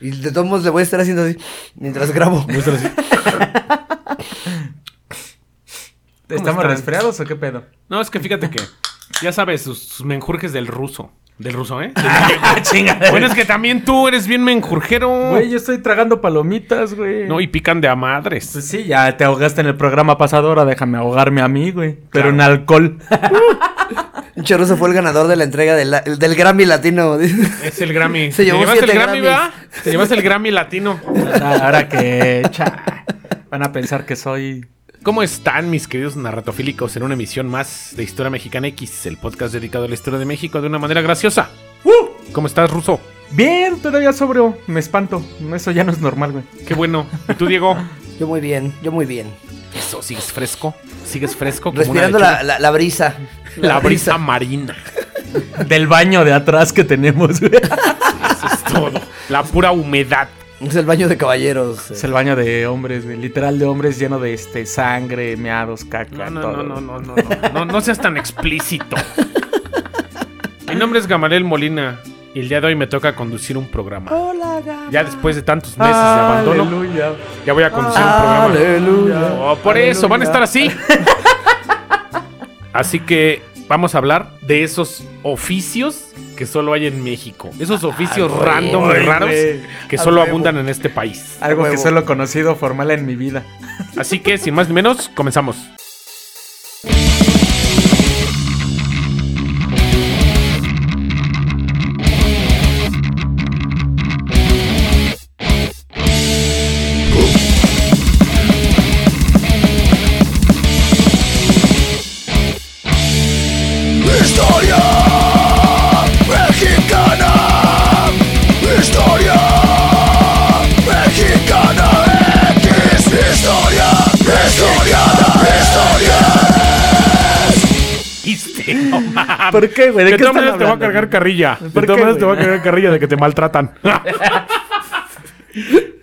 Y de todos modos le voy a estar haciendo así mientras grabo. ¿Estamos están? resfriados o qué pedo? No, es que fíjate que, ya sabes, sus, sus menjurjes del ruso. Del ruso, ¿eh? bueno, es que también tú eres bien menjurjero. Güey, yo estoy tragando palomitas, güey. No, y pican de a madres. Pues sí, ya te ahogaste en el programa pasado, ahora déjame ahogarme a mí, güey. Pero Claro. en alcohol. Pinche ruso fue el ganador de la entrega del, la- del Grammy Latino. Es el Grammy. Se llevó ¿Te llevaste el Grammy. ¿verdad? Te llevaste el Grammy latino. ahora que cha, van a pensar que soy... ¿Cómo están mis queridos narratofílicos en una emisión más de Historia Mexicana X, el podcast dedicado a la historia de México de una manera graciosa? ¿Cómo estás, Ruso? Bien, todavía sobrio. Me espanto. Eso ya no es normal, güey. Qué bueno. ¿Y tú, Diego? Yo muy bien, yo muy bien. Eso, ¿sigues fresco? ¿Sigues fresco? como Respirando la, la- la brisa. La brisa marina. Del baño de atrás que tenemos, güey. Eso es todo. La pura humedad. Es el baño de caballeros. Es el baño de hombres, güey. Literal de hombres lleno de este sangre, meados, caca, No, no, todo. no, no, no, no, no, no, no seas tan explícito. Mi nombre es Gamaliel Molina y el día de hoy me toca conducir un programa. Hola, Ya después de tantos meses de abandono, Aleluya. ya voy a conducir un programa. Aleluya. Oh, por eso, van a estar así. Así que vamos a hablar de esos oficios que solo hay en México. Esos oficios random y Ay, raros que solo abundan en este país. Algo que solo he conocido formal en mi vida. Así que, sin más ni menos, comenzamos. ¿Por qué, güey? ¿De De qué todas están maneras te voy a cargar carrilla. De ¿Por todas qué, maneras te voy a cargar carrilla de que te maltratan.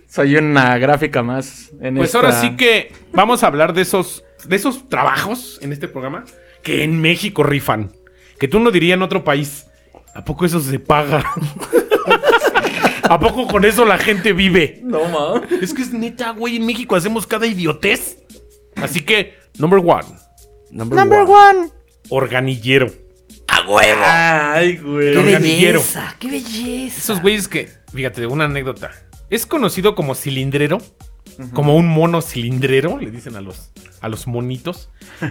Soy una gráfica más en Pues esta- ahora sí que vamos a hablar de esos, de esos trabajos en este programa que en México rifan. Que tú no dirías en otro país. ¿A poco eso se paga? ¿A poco con eso la gente vive? No, ma. Es que es neta, güey. En México hacemos cada idiotez. Así que, number one, Number, one. organillero. Ay, güey. Qué belleza, qué belleza. Esos güeyes que, fíjate, una anécdota. Es conocido como cilindrero, como un mono cilindrero, le dicen a los, a los monitos.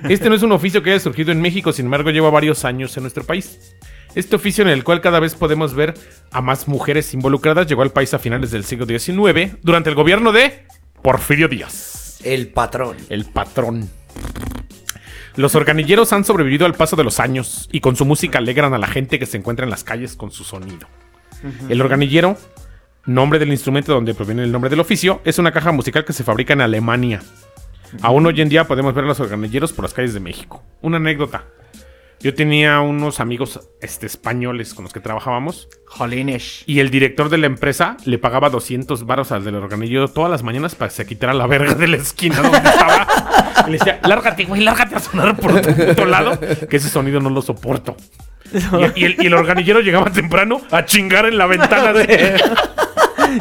Este no es un oficio que haya surgido en México, sin embargo lleva varios años en nuestro país. Este oficio en el cual cada vez podemos ver a más mujeres involucradas llegó al país a finales del siglo XIX, durante el gobierno de Porfirio Díaz, El patrón. el patrón. Los organilleros han sobrevivido al paso de los años y con su música alegran a la gente que se encuentra en las calles con su sonido. El organillero, nombre del instrumento donde proviene el nombre del oficio, es una caja musical que se fabrica en Alemania. Aún hoy en día podemos ver a los organilleros por las calles de México. Una anécdota. Yo tenía unos amigos este, españoles con los que trabajábamos Jolines. y el director de la empresa le pagaba 200 varos al del organillero todas las mañanas para que se quitara la verga de la esquina donde estaba. Y le decía, lárgate, güey, lárgate a sonar por tu puto lado, que ese sonido no lo soporto. Y, y el, y el organillero llegaba temprano a chingar en la ventana de...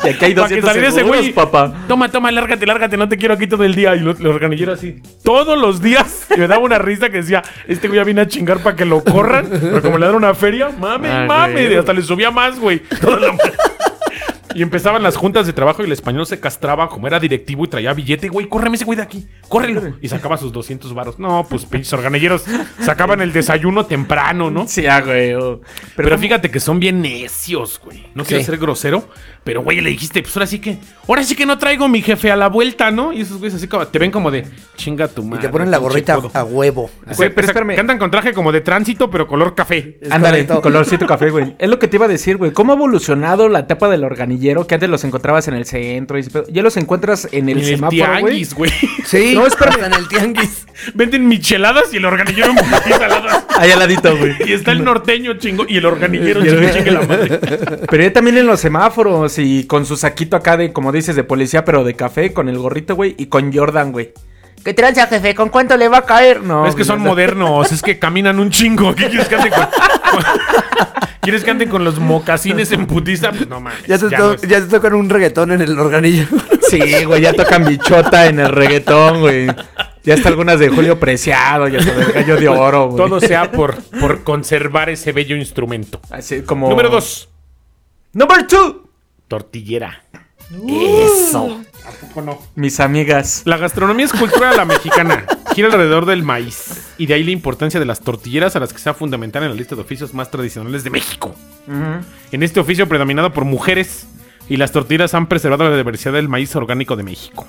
Y aquí hay Para que 200 saliera ese güey. papá. Toma, toma, lárgate, lárgate, no te quiero aquí todo el día. Y lo- el organillero así, todos los días. Y me daba una risa que decía, este güey ya viene a chingar para que lo corran. Pero como le dan una feria, mame, Ah, mame. güey. Y hasta le subía más, güey. Toda la- Y empezaban las juntas de trabajo y el español se castraba como era directivo y traía billete. Güey, córreme ese güey de aquí, córrelo. Y sacaba sus 200 varos. No, pues pinches organilleros sacaban el desayuno temprano, ¿no? Sí, ah, güey. oh. Pero, ¿cómo? fíjate que son bien necios, güey. No quiero ser grosero, pero güey, le dijiste, pues ahora sí que, ahora sí que no traigo mi jefe a la vuelta, ¿no? Y esos güeyes así como, te ven como de, chinga tu Y madre. te ponen la gorrita codo". a huevo. Güey, pero espérame. que andan con traje como de tránsito, pero color café. Ándale, colorcito café, güey. Es lo que te iba a decir, güey. ¿Cómo ha evolucionado la etapa del organillero? Que antes los encontrabas en el centro. Y ya los encuentras en el En el semáforo, güey. tianguis, güey. Sí, No, espérame. en el tianguis. Venden micheladas y el organillero en. Ahí al ladito, güey. Y está el norteño chingo y el organillero Y el- chingue, chingue la madre. Pero ya también en los semáforos y con su saquito acá de, como dices, de policía, pero de café, con el gorrito, güey, y con Jordan, güey. ¿Qué tranza, jefe? ¿Con cuánto le va a caer? No. es que son modernos, es que caminan un chingo. ¿Qué quieres que anden con, ¿Quieres que anden con los mocasines en putiza? Pues no mames. Ya te, ya to- no es- ya te tocan un reggaetón en el organillo. Sí, güey, ya tocan bichota en el reggaetón, güey. Ya está algunas de Julio Preciado, ya está del gallo de oro, güey. Todo sea por, por conservar ese bello instrumento. Así como. Número dos. Number two. Tortillera. Eso. ¿A poco no? Mis amigas. La gastronomía es cultura de la mexicana. Gira alrededor del maíz. Y de ahí la importancia de las tortilleras a las que se ha fundamental en la lista de oficios más tradicionales de México. En este oficio predominado por mujeres. Y las tortilleras han preservado la diversidad del maíz orgánico de México.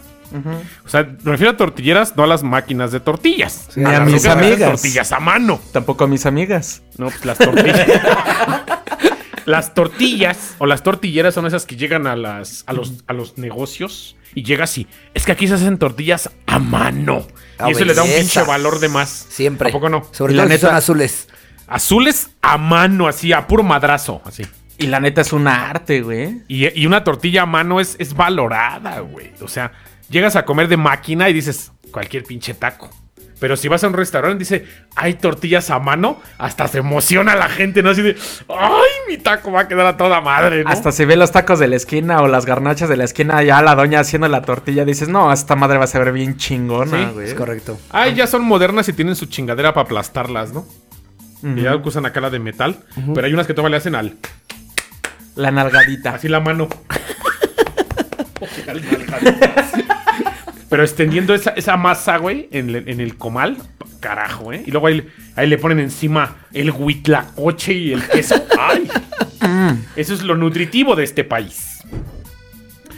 O sea, me refiero a tortilleras, no a las máquinas de tortillas. Ni a las mis amigas. Tortillas a mano. Tampoco a mis amigas. No, pues las tortillas. las tortillas o las tortilleras son esas que llegan a las a los a los negocios y llega así. Es que aquí se hacen tortillas a mano. Ah, y eso le da un pinche valor de más. Siempre. ¿A poco no? Sobre Y la todo neta- son azules. Azules a mano, así, a puro madrazo, así. Y la neta es un arte, güey. Y, y una tortilla a mano es, es valorada, güey. O sea, llegas a comer de máquina y dices, cualquier pinche taco. Pero si vas a un restaurante y dice, hay tortillas a mano, hasta se emociona la gente, ¿no? Así de, ¡ay, mi taco va a quedar a toda madre, ¿no? Hasta se ve los tacos de la esquina o las garnachas de la esquina, ya la doña haciendo la tortilla, dices, no, esta madre va a ser bien chingona, Sí, güey. Es correcto. Ay, ya son modernas y tienen su chingadera para aplastarlas, ¿no? Y ya usan acá la de metal. Pero hay unas que todavía le hacen al. La nalgadita. Así la mano. Pero extendiendo esa, esa masa, güey, en, en el comal. Carajo, ¿eh? Y luego ahí, ahí le ponen encima el huitlacoche y el queso. ¡Ay! Eso es lo nutritivo de este país.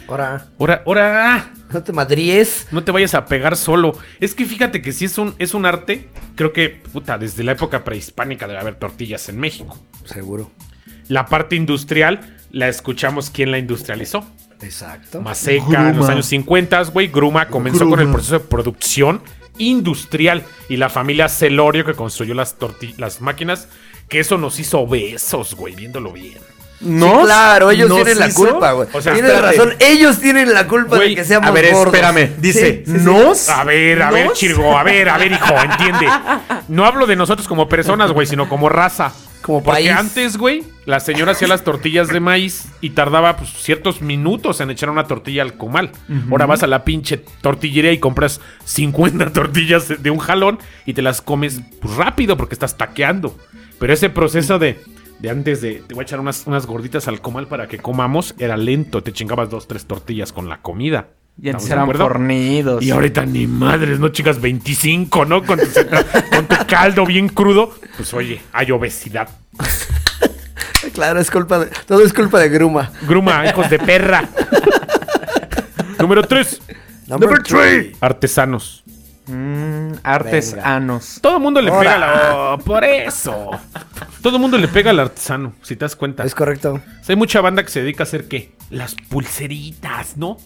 Ahora, Ahora, ahora. no te madríes. No te vayas a pegar solo. Es que fíjate que si es un, es un arte, creo que, puta, desde la época prehispánica debe haber tortillas en México. Seguro. La parte industrial, la escuchamos quién la industrializó. Exacto. Maseca, en los Gruma. años 50, güey, Gruma comenzó con el proceso de producción industrial y la familia Celorio que construyó las, torti- las máquinas, que eso nos hizo obesos, güey, viéndolo bien. No, Sí, claro, ellos ¿nos tienen la hizo? culpa, güey. O sea, Tienes espérate. razón, ellos tienen la culpa Güey, de que seamos A ver, gordos. espérame. Dice, Sí, sí, sí. ¿nos? A ver, a ver. Chirgo, a ver, a ver, hijo, entiende. No hablo de nosotros como personas, güey, sino como raza. Como Porque país. antes, güey, la señora hacía las tortillas de maíz y tardaba pues, ciertos minutos en echar una tortilla al comal. Ahora vas a la pinche tortillería y compras 50 tortillas de- de un jalón y te las comes pues, rápido porque estás taqueando. Pero ese proceso de, de antes de te voy a echar unas, unas gorditas al comal para que comamos era lento. Te chingabas dos, tres tortillas con la comida. Y antes ¿Estamos de eran fornidos. Y ahorita ni madres, no chicas, 25, ¿no? Con tu, con tu caldo bien crudo. Pues oye, hay obesidad. Claro, es culpa de. Todo es culpa de Gruma. Gruma, hijos de perra. Número 3. Number three. Artesanos. Mm, artesanos. Todo el mundo le pega la... Oh, por eso. Todo el mundo le pega al artesano, si te das cuenta. Es correcto. O sea, hay mucha banda que se dedica a hacer ¿qué? Las pulseritas, ¿no?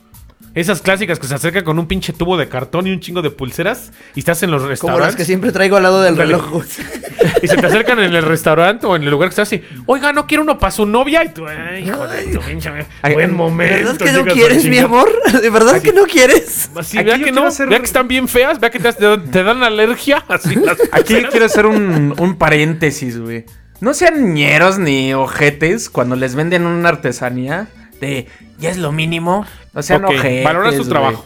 Esas clásicas que se acercan con un pinche tubo de cartón y un chingo de pulseras y estás en los Como restaurantes. las que siempre traigo al lado del reloj. Y se te acercan en el restaurante o en el lugar que estás así. Oiga, ¿no quiere uno para su novia? Y tú, ay, hijo de tu pinche. Buen momento. ¿Verdad que no quieres, mi amor? ¿De verdad que no quieres? Así, vea que quiero no, hacer- vea que están bien feas, vea que te, te dan alergia. Así las Aquí quiero hacer un, un paréntesis, güey. No sean ñeros ni ojetes cuando les venden una artesanía de ya es lo mínimo. No sean Ok, ojetes. valora su trabajo.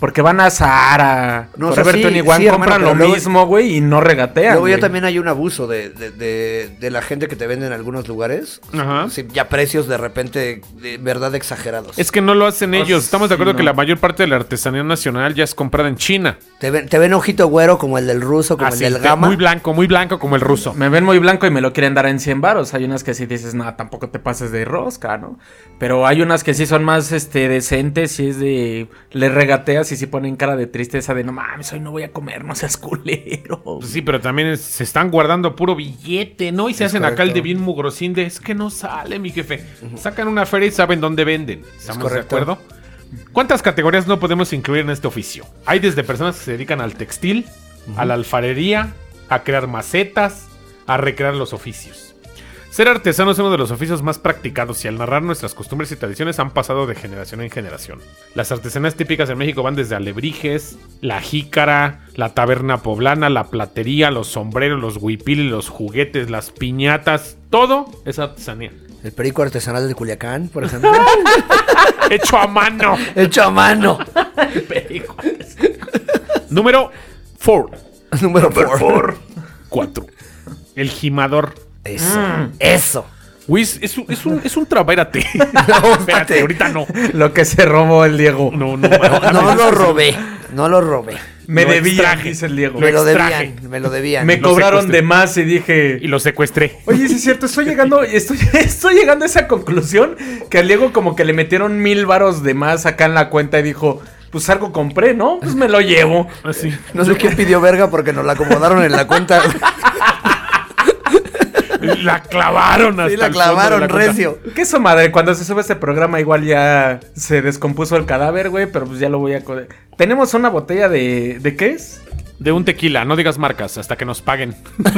Porque van a Zara, No, o sea, Forever sí, 21, sí, hermano, compran lo luego- mismo, güey, y no regatean. Luego ya güey. también hay un abuso de, de, de- de la gente que te vende en algunos lugares. Ajá. Sí, ya precios de repente, de verdad exagerados. Es que no lo hacen ellos. Estamos de acuerdo que la mayor parte de la artesanía nacional ya es comprada en China. Te ven, te ven ojito güero como el del ruso, como Así, el del gama. muy blanco, muy blanco como el ruso. Me ven muy blanco y me lo quieren dar en 100 baros. Hay unas que sí dices, nada, tampoco te pases de rosca, ¿no? Pero hay unas que sí son más este, decentes y es de. Le regateas y sí ponen cara de tristeza de no mames, hoy no voy a comer, no seas culero. Pues sí, pero también es- se están guardando puro billete, ¿no? Y se Es hacen acá el de bien mugrosín de es que no sale, mi jefe. Sacan una feria y saben dónde venden. ¿Estamos de acuerdo? ¿Cuántas categorías no podemos incluir en este oficio? Hay desde personas que se dedican al textil, a la alfarería, a crear macetas, a recrear los oficios. Ser artesano es uno de los oficios más practicados y al narrar nuestras costumbres y tradiciones han pasado de generación en generación. Las artesanías típicas en México van desde alebrijes, la jícara, la taberna poblana, la platería, los sombreros, los huipiles, los juguetes, las piñatas, todo es artesanía. El perico artesanal de Culiacán, por ejemplo. Hecho a mano. Hecho a mano. Número 4. Número 4. 4. El gimador. Eso. Eso. Güey, es, es un, es un, es un trabérate. No, Espérate, ahorita no. Lo que se robó el Diego. No, no. No lo robé. No lo robé. Me Lo debían, extraje. dice el Diego. Me lo extraje. debían. Me lo debían. Me lo cobraron secuestré. de más y dije... Y lo secuestré. Oye, sí es cierto, estoy llegando, estoy, estoy llegando a esa conclusión que al Diego como que le metieron mil varos de más acá en la cuenta y dijo, pues algo compré, ¿no? Pues me lo llevo. Así. No sé quién pidió verga porque nos la acomodaron en la cuenta. La clavaron hasta Sí, la el fondo de clavaron cuenta. recio. ¿Qué eso, madre? Cuando se sube este programa igual ya se descompuso el cadáver, güey, pero pues ya lo voy a... co- Tenemos una botella de... ¿De qué es? De un tequila, no digas marcas, hasta que nos paguen.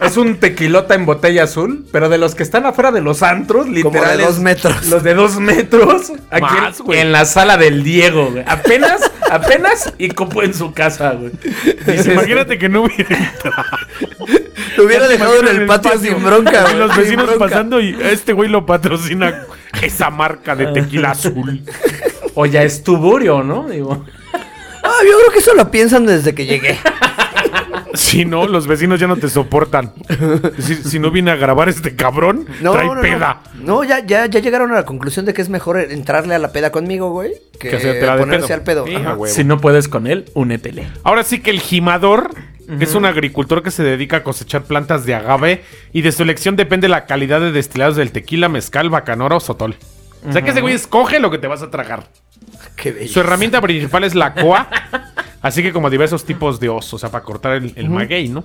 Es un tequilota en botella azul, pero de los que están afuera de los antros, Como literal. de es- dos metros. Los de dos metros. Aquí Más, en- güey. la sala del Diego, güey. Apenas, apenas y copo en su casa, güey. Dices, Imagínate que no hubiera entrado. Lo hubiera ¿Te dejado en el patio sin bronca, Y güey. los vecinos bronca. pasando y este güey lo patrocina esa marca de tequila azul. O ya es tuburio, ¿no? Digo. Ah, yo creo que eso lo piensan desde que llegué. Si no, los vecinos ya no te soportan. Si, si no viene a grabar este cabrón, No, trae no, no. peda. No, ya, ya, ya llegaron a la conclusión de que es mejor entrarle a la peda conmigo, güey, que, Que ponerse pedo. al pedo. Si no puedes con él, únetele. Ahora sí que el gimador es un agricultor que se dedica a cosechar plantas de agave y de su elección depende la calidad de destilados del tequila, mezcal, bacanora o sotol. O sea que ese güey escoge lo que te vas a tragar. Qué bello. Su herramienta principal es la coa, así que como diversos tipos de osos, o sea, para cortar el, el maguey, ¿no?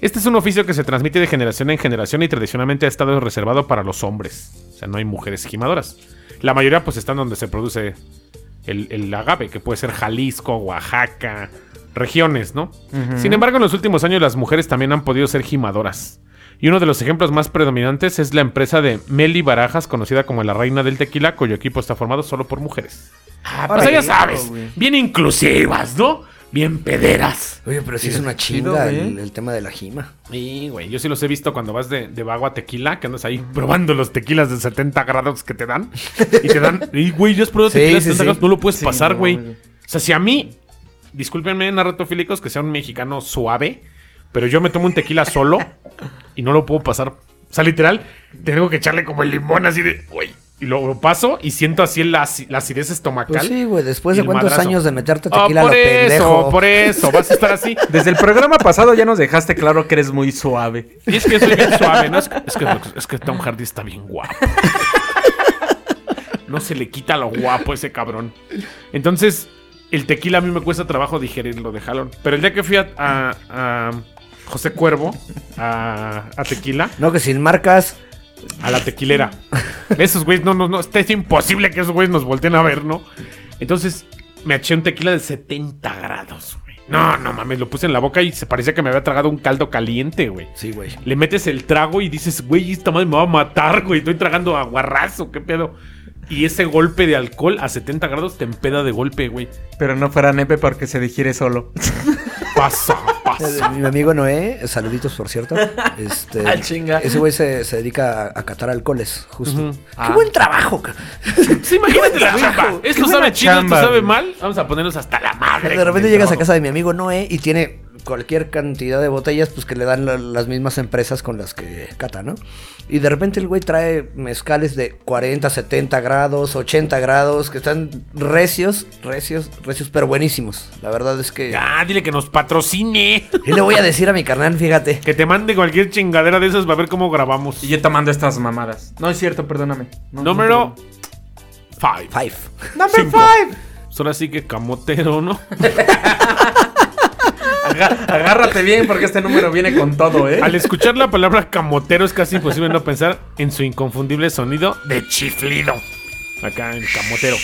Este es un oficio que se transmite de generación en generación y tradicionalmente ha estado reservado para los hombres. O sea, no hay mujeres gimadoras. La mayoría pues están donde se produce el, el agave, que puede ser Jalisco, Oaxaca, regiones, ¿no? Sin embargo, en los últimos años las mujeres también han podido ser gimadoras. Y uno de los ejemplos más predominantes es la empresa de Meli Barajas, conocida como la reina del tequila, cuyo equipo está formado solo por mujeres. Ah, O sea, ya sabes, bien inclusivas, ¿no? Bien pederas. Oye, pero sí es una chinga el, el tema de la jima. Sí, güey, yo sí los he visto cuando vas de, de vago a tequila, que andas ahí probando los tequilas de 70 grados que te dan. Y te dan, y güey, ya has probado Sí, tequilas de sí, 70 sí. grados, no lo puedes Sí, pasar, güey. o sea, si a mí, discúlpenme, narratofílicos, que sea un mexicano suave, pero yo me tomo un tequila solo y no lo puedo pasar. O sea, literal, tengo que echarle como el limón así de, güey. Y lo, lo paso y siento así la, la acidez estomacal. Pues sí, güey, después de cuántos madrazo. años de meterte Ah, tequila a por lo eso, pendejo. por eso, vas a estar así. Desde el programa pasado ya nos dejaste claro que eres muy suave. Y es que yo soy bien suave, ¿no? Es que, es que, es que Tom Hardy está bien guapo. No se le quita lo guapo a ese cabrón. Entonces, el tequila a mí me cuesta trabajo digerirlo de jalón. Pero el día que fui a, a- a José Cuervo, a, a tequila, No, que sin marcas. a la tequilera. Esos güeyes, no, no, no, es imposible que esos güeyes nos volteen a ver, ¿no? Entonces, me eché un tequila de 70 grados, güey. No, no mames, lo puse en la boca y se parecía que me había tragado un caldo caliente, güey. Sí, güey. Le metes el trago y dices, güey, esta madre me va a matar, güey. Estoy tragando aguarrazo, qué pedo. Y ese golpe de alcohol a 70 grados te empeda de golpe, güey. Pero no fuera nepe porque se digiere solo. Pasa, pasa. Mi amigo Noé, saluditos por cierto. Este, Ah, chinga. Ese güey se, se dedica a, a catar alcoholes, justo. Qué Ah. buen trabajo. Sí, imagínate la chamba. Qué Esto sabe chido, esto sabe mal. Vamos a ponernos hasta la madre. De repente llegas a casa de mi amigo Noé y tiene cualquier cantidad de botellas pues que le dan la- las mismas empresas con las que cata, ¿no? Y de repente el güey trae mezcales de 40, 70 grados, 80 grados, que están recios, recios, recios, pero buenísimos. La verdad es que... Ya, dile que nos patrocine. Y le voy a decir a mi carnal, fíjate. Que te mande cualquier chingadera de esas para ver cómo grabamos. Y yo tomando estas mamadas. No es cierto, perdóname. No, Número no, 5. Five. Number Cinco. five. Ahora sí que camotero, ¿no? Agárrate bien porque este número viene con todo, ¿eh? Al escuchar la palabra camotero es casi imposible no pensar en su inconfundible sonido de chiflido. Acá en camotero.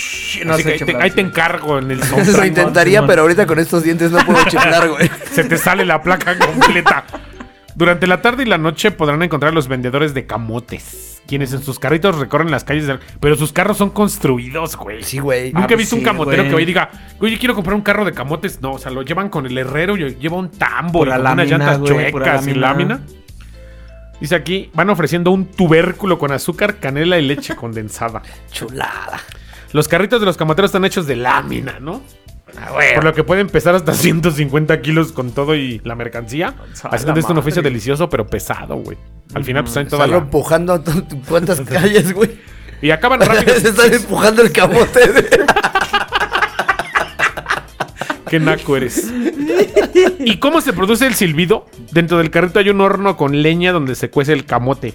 no Así que ahí te, ahí encargo en el Eso intentaría, pero ahorita con estos dientes no puedo chiflar, güey. Se te sale la placa completa. Durante la tarde y la noche podrán encontrar a los vendedores de camotes, quienes en sus carritos recorren las calles, del- pero sus carros son construidos, güey. Sí, güey. Nunca Ah, he visto sí, un camotero güey. que hoy diga, oye, quiero comprar un carro de camotes. No, o sea, lo llevan con el herrero, y lleva un tambo, y con unas llantas güey, chuecas y lámina. lámina. Dice aquí, van ofreciendo un tubérculo con azúcar, canela y leche condensada. Chulada. Los carritos de los camoteros están hechos de lámina, ¿no? Ah. Por lo que pueden pesar hasta 150 kilos con todo y la mercancía. A Haciendo la esto un oficio delicioso, pero pesado, güey. Al final, pues traen toda la... empujando t- cuántas calles, güey. Y acaban rápido. Se están empujando el camote. de- Qué naco eres. ¿Y cómo se produce el silbido? Dentro del carrito hay un horno con leña donde se cuece el camote.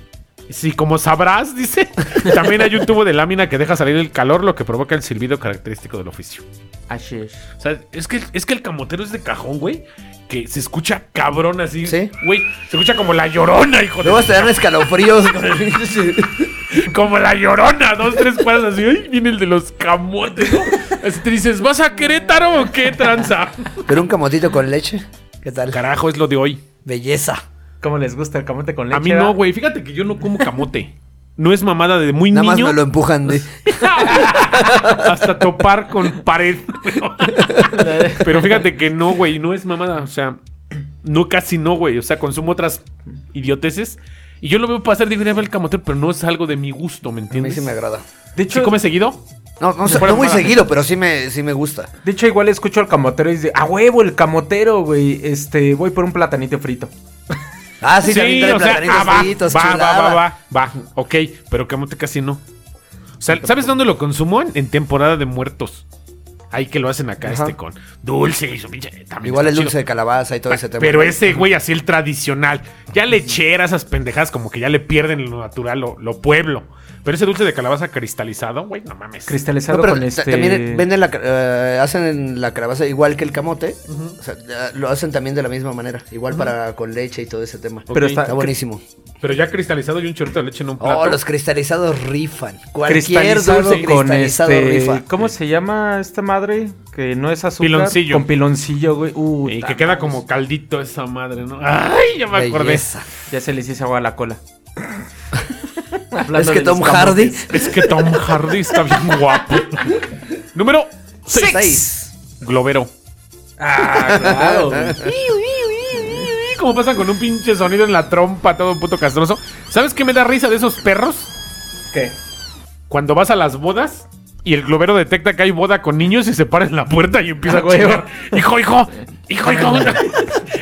Sí, como sabrás, dice. También hay un tubo de lámina que deja salir el calor, lo que provoca el silbido característico del oficio. Así es. O sea, es que, es que el camotero es de cajón, güey. Que se escucha cabrón así. Sí. Güey, se escucha como la llorona, hijo de Luego dan escalofríos. con el- Como la llorona, dos, tres cuadras así. Ay, viene el de los camotes, ¿no? Así te dices, ¿vas a Querétaro o qué tranza? Pero un camotito con leche. ¿Qué tal? Carajo, es lo de hoy. Belleza. ¿Cómo les gusta el camote con leche? A mí no, güey. Fíjate que yo no como camote. No es mamada de muy Nada más niño me lo empujan de. hasta topar con pared. Pero fíjate que no, güey. No es mamada. O sea, no casi no, güey. O sea, consumo otras idioteces. Y yo lo veo pasar de el camotero, pero no es algo de mi gusto, ¿me A mí entiendes? sí me agrada. De ¿Sí hecho, comes seguido? No, no, sé, fuera no muy seguido, pero sí me, sí me gusta. de hecho, igual escucho al camotero y dice, a huevo, el camotero, güey. Este, voy por un platanito frito. Ah, sí, también trae platanitos ah, va, fritos, va, va, va, va, va, ok, pero camote casi no. O sea, ¿sabes dónde lo consumo? En temporada de muertos. Ahí que lo hacen acá, Ajá. este con dulce y su pinche. también Igual el chido. dulce de calabaza y todo ese tema. Pero ese güey así el tradicional. Ya lechera, esas pendejadas como que ya le pierden lo natural, lo, lo pueblo. Pero ese dulce de calabaza cristalizado, güey, no mames. Cristalizado No, pero con este... también venden la, eh, hacen la calabaza igual que el camote. O sea, lo hacen también de la misma manera. Igual para con leche y todo ese tema. Pero está- Está buenísimo. Pero ya cristalizado y un chorrito de leche en un plato. Oh, los cristalizados rifan. Cualquier cristalizado dulce con cristalizado este... rifa. ¿Cómo se llama esta madre? Que no es azúcar. Piloncillo. Con piloncillo, güey. Uh, Y que queda como caldito esa madre, ¿no? Ay, ya me acordé. Belleza. Ya se les hizo agua a la cola. Es que Tom Hardy. Es que Tom Hardy está bien guapo. Número 6. Seis. Globero. Ah, claro. ¿Cómo pasa con un pinche sonido en la trompa, todo puto castroso? ¿Sabes qué me da risa de esos perros? ¿Qué? Cuando vas a las bodas y el globero detecta que hay boda con niños y se para en la puerta y empieza a Ah, chingar. Hijo, hijo, hijo, hijo.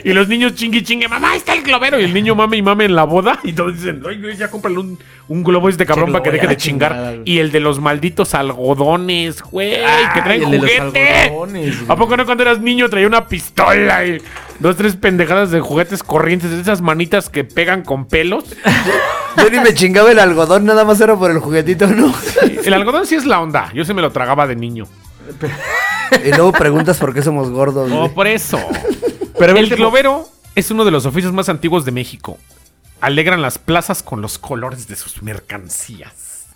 y los niños chingue, chingue, mamá, ahí está el globero. Y el niño mame y mame en la boda. Y todos dicen, ay, güey, ya cómprale un, un globo este cabrón para que deje de chingar. chingada, y el de los malditos algodones, güey, que traen el de los juguete. ¿A poco no cuando eras niño traía una pistola y dos, tres pendejadas de juguetes corrientes, de esas manitas que pegan con pelos? Yo ni me chingaba el algodón, nada más era por el juguetito, ¿no? El algodón sí es la onda. Yo se me lo tragaba de niño. Y luego preguntas por qué somos gordos. Oh, güey. por eso. Pero el el globero es uno de los oficios más antiguos de México. Alegran las plazas con los colores de sus mercancías.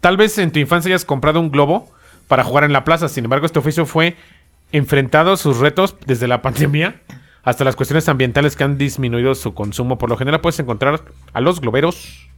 Tal vez en tu infancia hayas comprado un globo para jugar en la plaza. Sin embargo, este oficio fue enfrentado a sus retos desde la pandemia hasta las cuestiones ambientales que han disminuido su consumo. Por lo general puedes encontrar a los globeros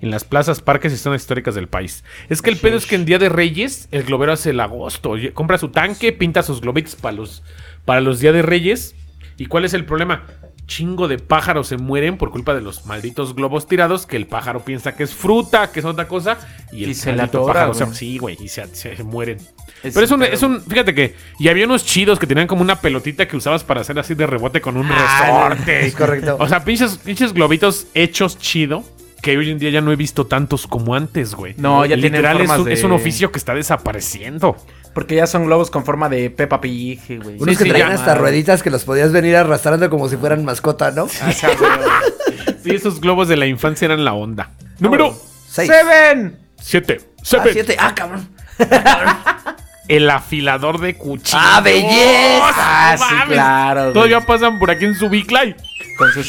en las plazas, parques y zonas históricas del país. Es que el pedo es que en Día de Reyes el globero hace el agosto. Compra su tanque, pinta sus globitos para los, para los Día de Reyes. ¿Y cuál es el problema? Chingo de pájaros se mueren por culpa de los malditos globos tirados que el pájaro piensa que es fruta, que es otra cosa. Y el Y se la maldito atora, pájaro sí, güey, y se, se mueren. Es Pero es un, es un, fíjate que, y había unos chidos que tenían como una pelotita que usabas para hacer así de rebote con un Ah, resorte. es correcto. O sea, pinches, pinches globitos hechos chido. Que hoy en día ya no he visto tantos como antes, güey. No, ya tienen Literal, es formas un, de- es un oficio que está desapareciendo. Porque ya son globos con forma de Peppa Pig, güey. Unos Sí, que sí, traían hasta rueditas que los podías venir arrastrando como si fueran mascota, ¿no? Ah, sí, güey. Sí, esos globos de la infancia eran la onda. Número Seis. ¡Seven! 7. Ah, siete. Ah, cabrón. El afilador de cuchillos. ¡Ah, belleza! Ah, No sí, claro. güey. Todavía pasan por aquí en su Biclay. Con su,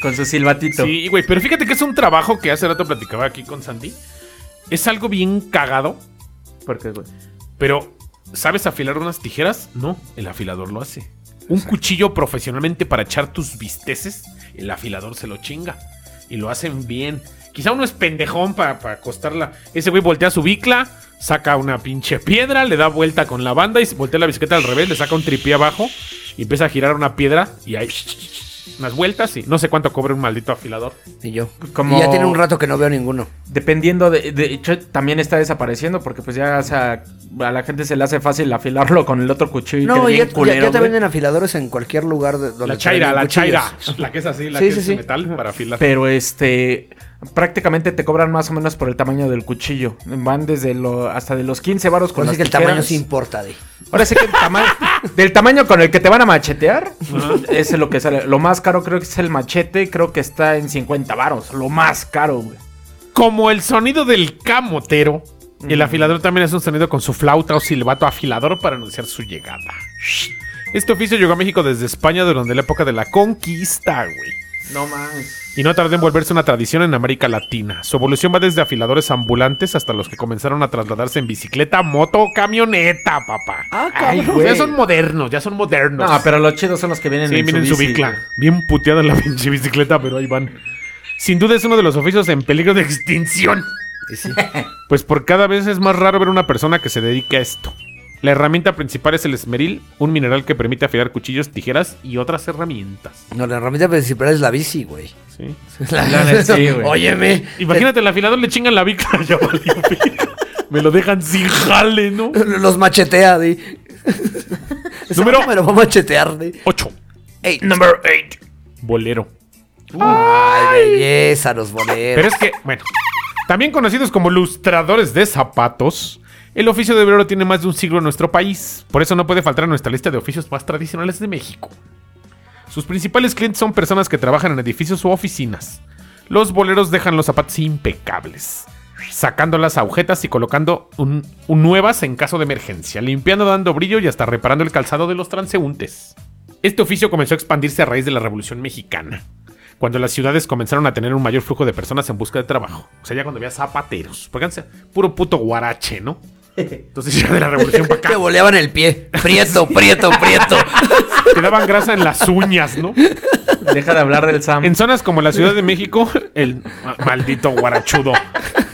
con su silbatito. Sí, güey, pero fíjate que es un trabajo que hace rato platicaba aquí con Sandy. Es algo bien cagado, Porque, güey. pero ¿sabes afilar unas tijeras? No, el afilador lo hace. un cuchillo profesionalmente para echar tus bisteces, el afilador se lo chinga. Y lo hacen bien. Quizá uno es pendejón para, para acostarla. Ese güey voltea su bicla, saca una pinche piedra, le da vuelta con la banda y voltea la bicicleta al revés, le saca un tripié abajo y empieza a girar una piedra y ahí unas vueltas y no sé cuánto cobra un maldito afilador. Y yo. Como- Y ya tiene un rato que no veo ninguno. Dependiendo de, de hecho también está desapareciendo porque pues ya o sea, a la gente se le hace fácil afilarlo con el otro cuchillo. y No, queda ya, bien ya- culero, ya te güey. venden afiladores en cualquier lugar de, donde La te chaira, la cuchillos. chaira. La que es así, la Sí, que sí, es sí. de metal para afilar. Pero este prácticamente te cobran más o menos por el tamaño del cuchillo. Van desde lo hasta de los 15 varos con Ahora las sí que el tamaño sí importa, de. Ahora sí que el tamaño del tamaño con el que te van a machetear, ese es lo que sale. Lo más caro creo que es el machete, creo que está en 50 varos, lo más caro, güey. Como el sonido del camotero, el afilador también es un sonido con su flauta o silbato afilador para anunciar su llegada. Este oficio llegó a México desde España durante la época de la conquista, güey. No mames. Y no tardó en volverse una tradición en América Latina. Su evolución va desde afiladores ambulantes hasta los que comenzaron a trasladarse en bicicleta, moto o camioneta, papá. Ah, Ay, cabrón. güey. ya son modernos, ya son modernos. No, pero los chidos son los que vienen Sí, en miren su bici, bicla. Bien puteada la pinche bicicleta, pero ahí van. Sin duda es uno de los oficios en peligro de extinción. Sí. Pues por cada vez es más raro ver una persona que se dedique a esto. La herramienta principal es el esmeril, un mineral que permite afilar cuchillos, tijeras y otras herramientas. No, la herramienta principal es la bici, güey. ¿Sí? La sí, güey. Óyeme. Imagínate, el afilador le chingan la bicla. ya valió, güey. Me lo dejan sin jale, ¿no? Los machetea, de. Número- Me lo va a machetear, de. 8. Eight. Number 8. Bolero. Ay, belleza, los boleros. Pero es que, bueno, también conocidos como lustradores de zapatos, el oficio de obrero tiene más de un siglo en nuestro país. Por eso no puede faltar en nuestra lista de oficios más tradicionales de México. Sus principales clientes son personas que trabajan en edificios u oficinas. Los boleros dejan los zapatos impecables, sacando las agujetas y colocando un, nuevas en caso de emergencia, limpiando, dando brillo y hasta reparando el calzado de los transeúntes. Este oficio comenzó a expandirse a raíz de la Revolución Mexicana, cuando las ciudades comenzaron a tener un mayor flujo de personas en busca de trabajo. O sea, ya cuando había zapateros. Porque puro puto guarache, ¿no? Entonces ya de la revolución para Te acá boleaban el pie. Prieto, prieto, prieto. te daban grasa en las uñas, ¿no? Deja de hablar del Sam. En zonas como la Ciudad de México, el ma- maldito guarachudo.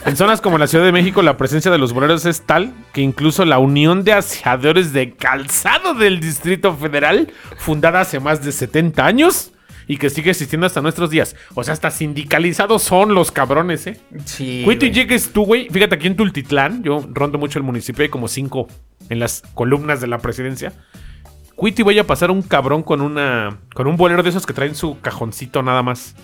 En zonas como la Ciudad de México, la presencia de los boleros es tal que incluso la Unión de Aseadores de Calzado del Distrito Federal, fundada hace más de 70 años y que sigue existiendo hasta nuestros días. O sea, hasta sindicalizados son los cabrones, ¿eh? Sí. Cuito y llegues tú, güey. Fíjate, aquí en Tultitlán, yo rondo mucho el municipio, hay como cinco en las columnas de la presidencia. Cuito y vaya a pasar un cabrón con una. con un bolero de esos que traen su cajoncito nada más.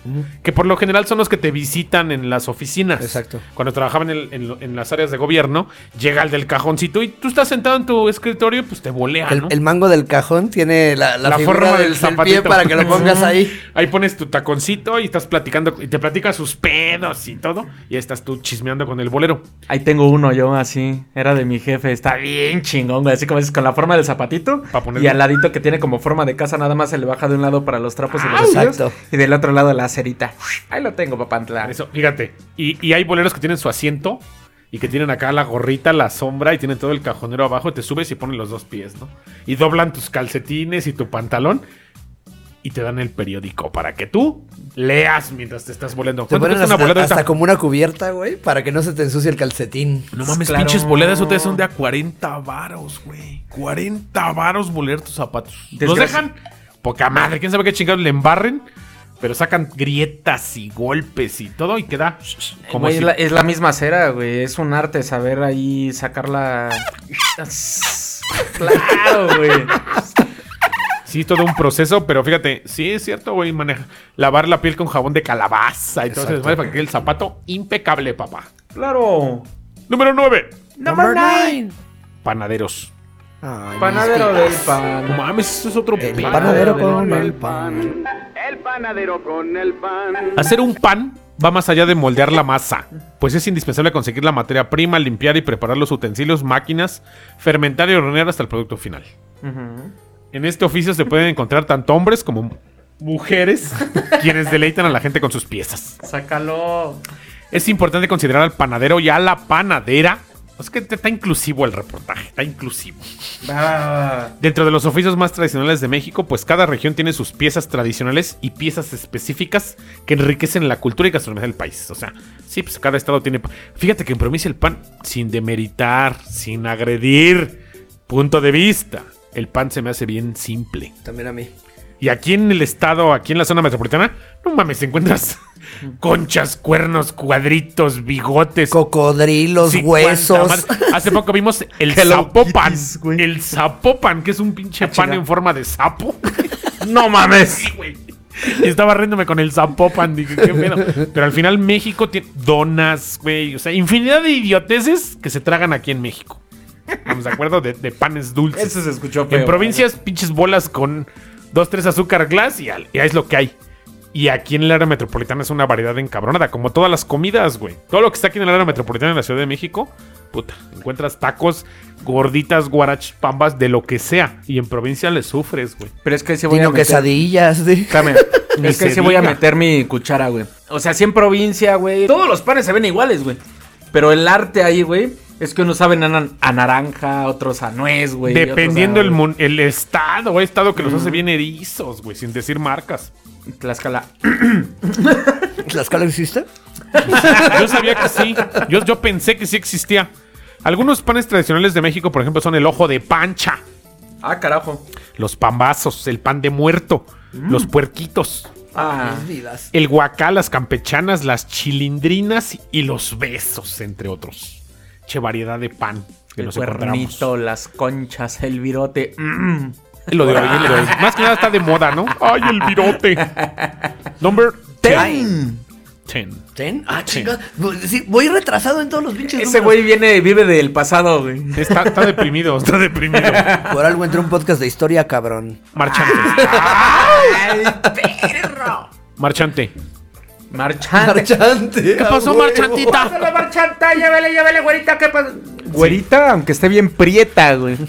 Que por lo general son los que te visitan en las oficinas. Exacto. Cuando trabajaban en, en lo- en las áreas de gobierno, llega el del cajoncito y tú estás sentado en tu escritorio, pues te volea, El, ¿no? el mango del cajón tiene la, la, La forma del, del del pie zapatito. para que lo pongas ahí. Ahí pones tu taconcito y estás platicando y te platica sus pedos y todo. Y ahí estás tú chismeando con el bolero. Ahí tengo uno yo así. Era de mi jefe. Está bien chingón, güey. Así como dices, con la forma del zapatito. Pa' ponerle- Y al ladito que tiene como forma de casa, nada más se le baja de un lado para los trapos y los exacto. Y del otro lado la cerita. Ahí lo tengo, papá. Eso, fíjate. Y, y hay boleros que tienen su asiento y que tienen acá la gorrita, la sombra y tienen todo el cajonero abajo. Te subes y ponen los dos pies, ¿no? Y doblan tus calcetines y tu pantalón y te dan el periódico para que tú leas mientras te estás volando. Te ¿Cuánto ponen hasta, una hasta como una cubierta, güey, para que no se te ensucie el calcetín. No mames, Claro. pinches boledas ustedes son de a 40 varos, güey. 40 varos boler tus zapatos. Los Desgraci- dejan poca madre. ¿Quién sabe qué chingados le embarren? Pero sacan grietas y golpes y todo y queda como Güey, si... es, la, es la misma cera, güey. Es un arte saber ahí sacarla. claro, güey. Sí, todo un proceso, pero fíjate, sí es cierto, güey, maneja, lavar la piel con jabón de calabaza y todo eso, Exacto. desmadre para que el zapato impecable, papá. Claro. Número 9. Number nine. Panaderos. Ay, Panadero del pies. No pan. mames, eso es otro El panadero con pan. el pan. El panadero con el pan. Hacer un pan va más allá de moldear la masa, pues es indispensable conseguir la materia prima, limpiar y preparar los utensilios, máquinas, fermentar y hornear hasta el producto final. Ujú. En este oficio se pueden encontrar tanto hombres como mujeres quienes deleitan a la gente con sus piezas. Sácalo. Es importante considerar al panadero y a la panadera Es que está inclusivo el reportaje, está inclusivo. Dentro de los oficios más tradicionales de México, pues cada región tiene sus piezas tradicionales y piezas específicas que enriquecen la cultura y gastronomía del país. O sea, sí, pues cada estado tiene... Fíjate que en provincia el pan, sin demeritar, sin agredir, punto de vista, el pan se me hace bien simple. También a mí. Y aquí en el estado, aquí en la zona metropolitana, no mames, encuentras conchas, cuernos, cuadritos, bigotes. Cocodrilos, huesos. Hace poco vimos el zapopan. El zapopan, que es un pinche Ah, pan en forma de sapo. No mames. Sí, güey. Y estaba riéndome con el zapopan. Dije, qué pedo. Pero al final México tiene donas, güey. O sea, infinidad de idioteces que se tragan aquí en México. Acuerdo de, de panes dulces. Eso se escuchó feo. En provincias, pinches bolas con dos, tres azúcar glass y, al- y ahí es lo que hay. Y aquí en el área metropolitana es una variedad encabronada, como todas las comidas, güey. Todo lo que está aquí en el área metropolitana en la Ciudad de México, puta, encuentras tacos, gorditas, guarach, pambas, de lo que sea. Y en provincia le sufres, güey. Pero es que sí voy a meter... quesadillas. de- es que se sí voy a meter mi cuchara, güey. O sea, sí en provincia, güey. Todos los panes se ven iguales, güey. Pero el arte ahí, güey, es que unos saben a, naranja, otros a nuez, güey. Dependiendo el, el estado, güey, estado que los hace bien erizos, güey, sin decir marcas. Tlaxcala. ¿Tlaxcala existe? Yo sabía que sí. Yo, yo pensé que sí existía. Algunos panes tradicionales de México, por ejemplo, son el ojo de pancha. Ah, carajo. los pambazos, el pan de muerto, los puerquitos, Ah. Mis vidas. el guacá, las campechanas, las chilindrinas y los besos, entre otros. Che variedad de pan que El nos encontramos. cuernito, las conchas, el virote. Mm. Lo de hoy, lo de hoy. Más que nada está de moda, ¿no? ¡Ay, el virote! Number 10. Ay, ¿ten? Ah, chinga. Sí, voy retrasado en todos los pinches Ese números. güey viene, vive del pasado, güey. Está, está deprimido, está deprimido. Por algo entré a un podcast de historia, cabrón. Marchante. ¡Ay, perro! Marchante. Marchante. Marchante. ¿Qué pasó, marchantita? Pásale, marchanta, llévele, llévele, güerita, ¿qué pasa? Güerita, aunque esté bien prieta, güey.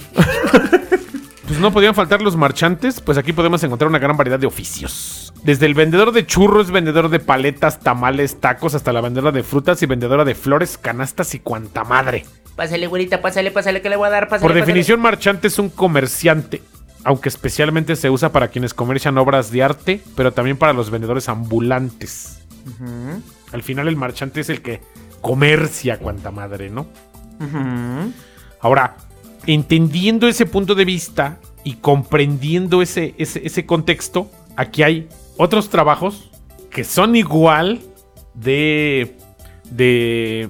Pues no podían faltar los marchantes, pues aquí podemos encontrar una gran variedad de oficios. Desde el vendedor de churros, vendedor de paletas, tamales, tacos, hasta la vendedora de frutas y vendedora de flores, canastas y cuanta madre. Pásale, güerita, pásale, pásale, que le voy a dar, pásale. Por pásale. definición, marchante es un comerciante, aunque especialmente se usa para quienes comercian obras de arte, pero también para los vendedores ambulantes. Al final el marchante es el que comercia cuanta madre, ¿no? Ahora, entendiendo ese punto de vista y comprendiendo ese, ese, contexto, aquí hay otros trabajos que son igual de, de,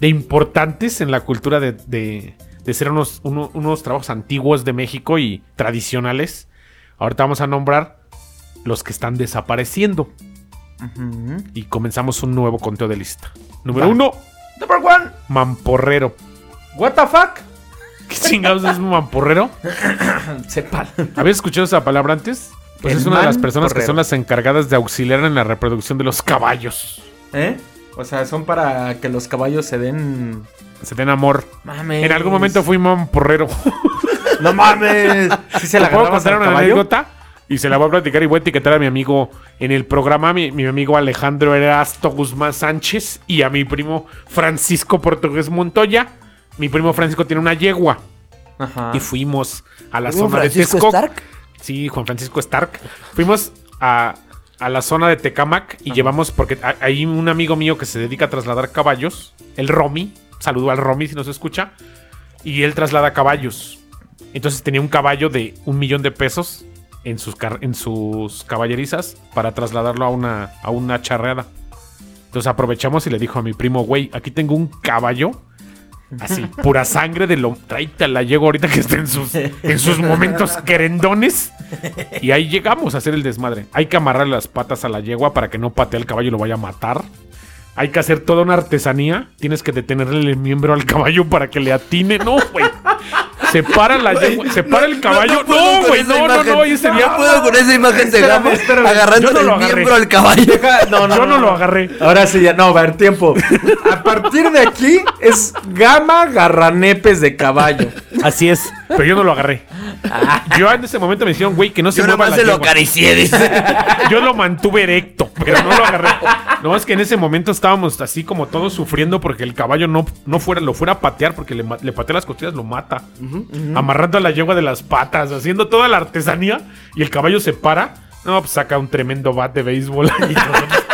de importantes en la cultura de, de- ser unos, uno- unos trabajos antiguos de México y tradicionales. Ahorita vamos a nombrar los que están desapareciendo. Y comenzamos un nuevo conteo de lista. Número Va. uno, Number one. mamporrero. What the fuck? ¿Qué chingados es un mamporrero? Sepa. ¿Habías escuchado esa palabra antes? Pues El es una de las personas que son las encargadas de auxiliar en la reproducción de los caballos. ¿Eh? O sea, son para que los caballos se den. Se den amor. Mames. En algún momento fui mamporrero. No mames. ¿Sí se ¿Te la puedo agarrabas contar una caballo? anécdota? Y se la voy a platicar y voy a etiquetar a mi amigo en el programa, mi, mi amigo Alejandro Erasto Guzmán Sánchez y a mi primo Francisco Portugués Montoya. Mi primo Francisco tiene una yegua. Ajá. Y fuimos a la ¿Hubo zona de Texcoco. Stark? Sí, Juan Francisco Stark. Fuimos a, a la zona de Tecamac y llevamos, porque ha- hay un amigo mío que se dedica a trasladar caballos, el Romy. Saludo al Romy si nos escucha. Y él traslada caballos. Entonces tenía un caballo de un millón de pesos en sus, en sus caballerizas para trasladarlo a una, a una charreada. Entonces aprovechamos y le dijo a mi primo, güey, aquí tengo un caballo. Así, pura sangre de lo. Tráete la llego ahorita que esté en sus, en sus momentos querendones. Y ahí llegamos a hacer el desmadre. Hay que amarrar las patas a la yegua para que no patee al caballo y lo vaya a matar. Hay que hacer toda una artesanía. Tienes que detenerle el miembro al caballo para que le atine. No, güey. Se para la yegua, se para el caballo. No, güey, no, no, imagen. no. Ahí sería. No puedo con esa imagen de Gama agarrando no el miembro al caballo. No, no, Yo no no, lo agarré. Ahora sí ya, no, va a ver, tiempo. A partir de aquí es gama garranepes de caballo. Así es. Pero yo no lo agarré. Yo en ese momento me dijeron, güey, que no se Yo mueva la se lo yegua. acaricié, dice. Yo lo mantuve erecto, pero no lo agarré. No, es que en ese momento estábamos así como todos sufriendo porque el caballo no, no fuera, lo fuera a patear porque le, ma- le patea las costillas, lo mata. Amarrando a la yegua de las patas, haciendo toda la artesanía y el caballo se para. No, pues saca un tremendo bat de béisbol. Y nosotros,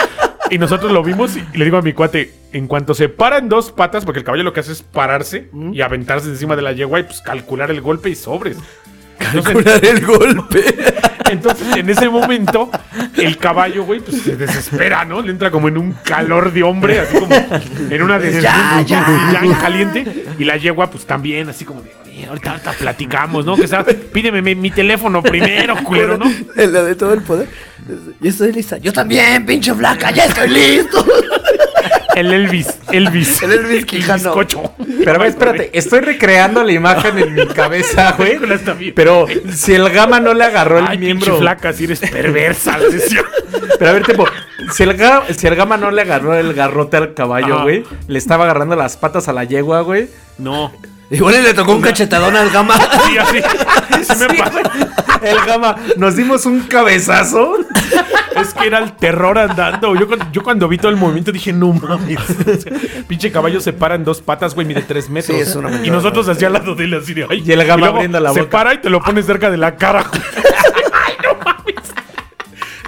y nosotros lo vimos y le digo a mi cuate, en cuanto se para en dos patas, porque el caballo lo que hace es pararse y aventarse encima de la yegua y pues calcular el golpe y sobres. Entonces, Calcular el golpe. entonces, en ese momento, el caballo, güey, pues se desespera, ¿no? Le entra como en un calor de hombre, así como en una des- Ya, ya. en caliente. Y la yegua, pues también, así como de, "Oye, ahorita, ahorita platicamos, ¿no? Que sea, pídeme mi, mi teléfono primero, culero, ¿no? En la de todo el poder. Yo estoy lista. Yo también, pinche flaca, ya estoy listo. El Elvis, Elvis. El Elvis Quijano. bizcocho. Pero a ver, espérate, estoy recreando la imagen en mi cabeza, güey. Pero si el gama no le agarró el Ay, miembro. pinche flaca, si eres perversa. Pero a ver, tipo, si el, ga- si el gama no le agarró el garrote al caballo, güey, le estaba agarrando las patas a la yegua, güey. No. Igual y le tocó un cachetadón al gama. Sí, así. Sí me. El gama, nos dimos un cabezazo. Es que era el terror andando. Yo, cuando- yo cuando vi todo el movimiento dije, no mames. O sea, pinche caballo se para en dos patas, güey, mide tres metros. Sí, es una y nosotros hacia al lado de él así de, ay. Y el gama luego abriendo la Se boca. para y te lo pones cerca de la cara. güey.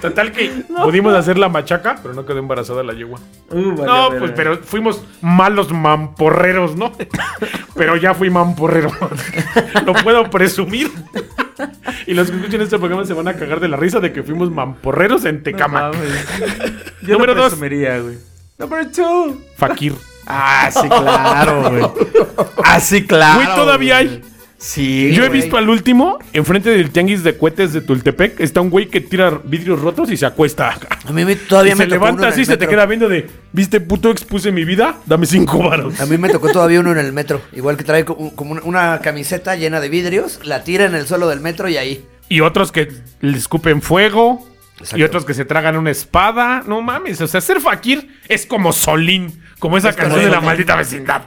Total que pudimos hacer la machaca, pero no quedó embarazada la yegua. no, pues, pero fuimos malos mamporreros, ¿no? pero ya fui mamporrero. Lo puedo presumir. Y los que escuchen este programa se van a cagar de la risa de que fuimos mamporreros en. Yo Número no dos. presumiría, güey. Number two. Fakir. Ah, sí, claro, güey. Ah, sí, claro. Güey, todavía hay. Sí, Yo he güey. visto al último, enfrente del tianguis de cohetes de Tultepec, está un güey que tira vidrios rotos y se acuesta. A mí me, todavía Y me se tocó uno levanta en así el y se te metro. queda viendo de, ¿viste puto expuse mi vida? Dame cinco varos. A mí me tocó todavía uno en el metro. Igual que trae como como una, una camiseta llena de vidrios, la tira en el suelo del metro y ahí. Y otros que le escupen fuego. Exacto. Y otros que se tragan una espada. No mames, o sea, ser fakir es como Solín, como esa Es canción de la correcto. maldita vecindad.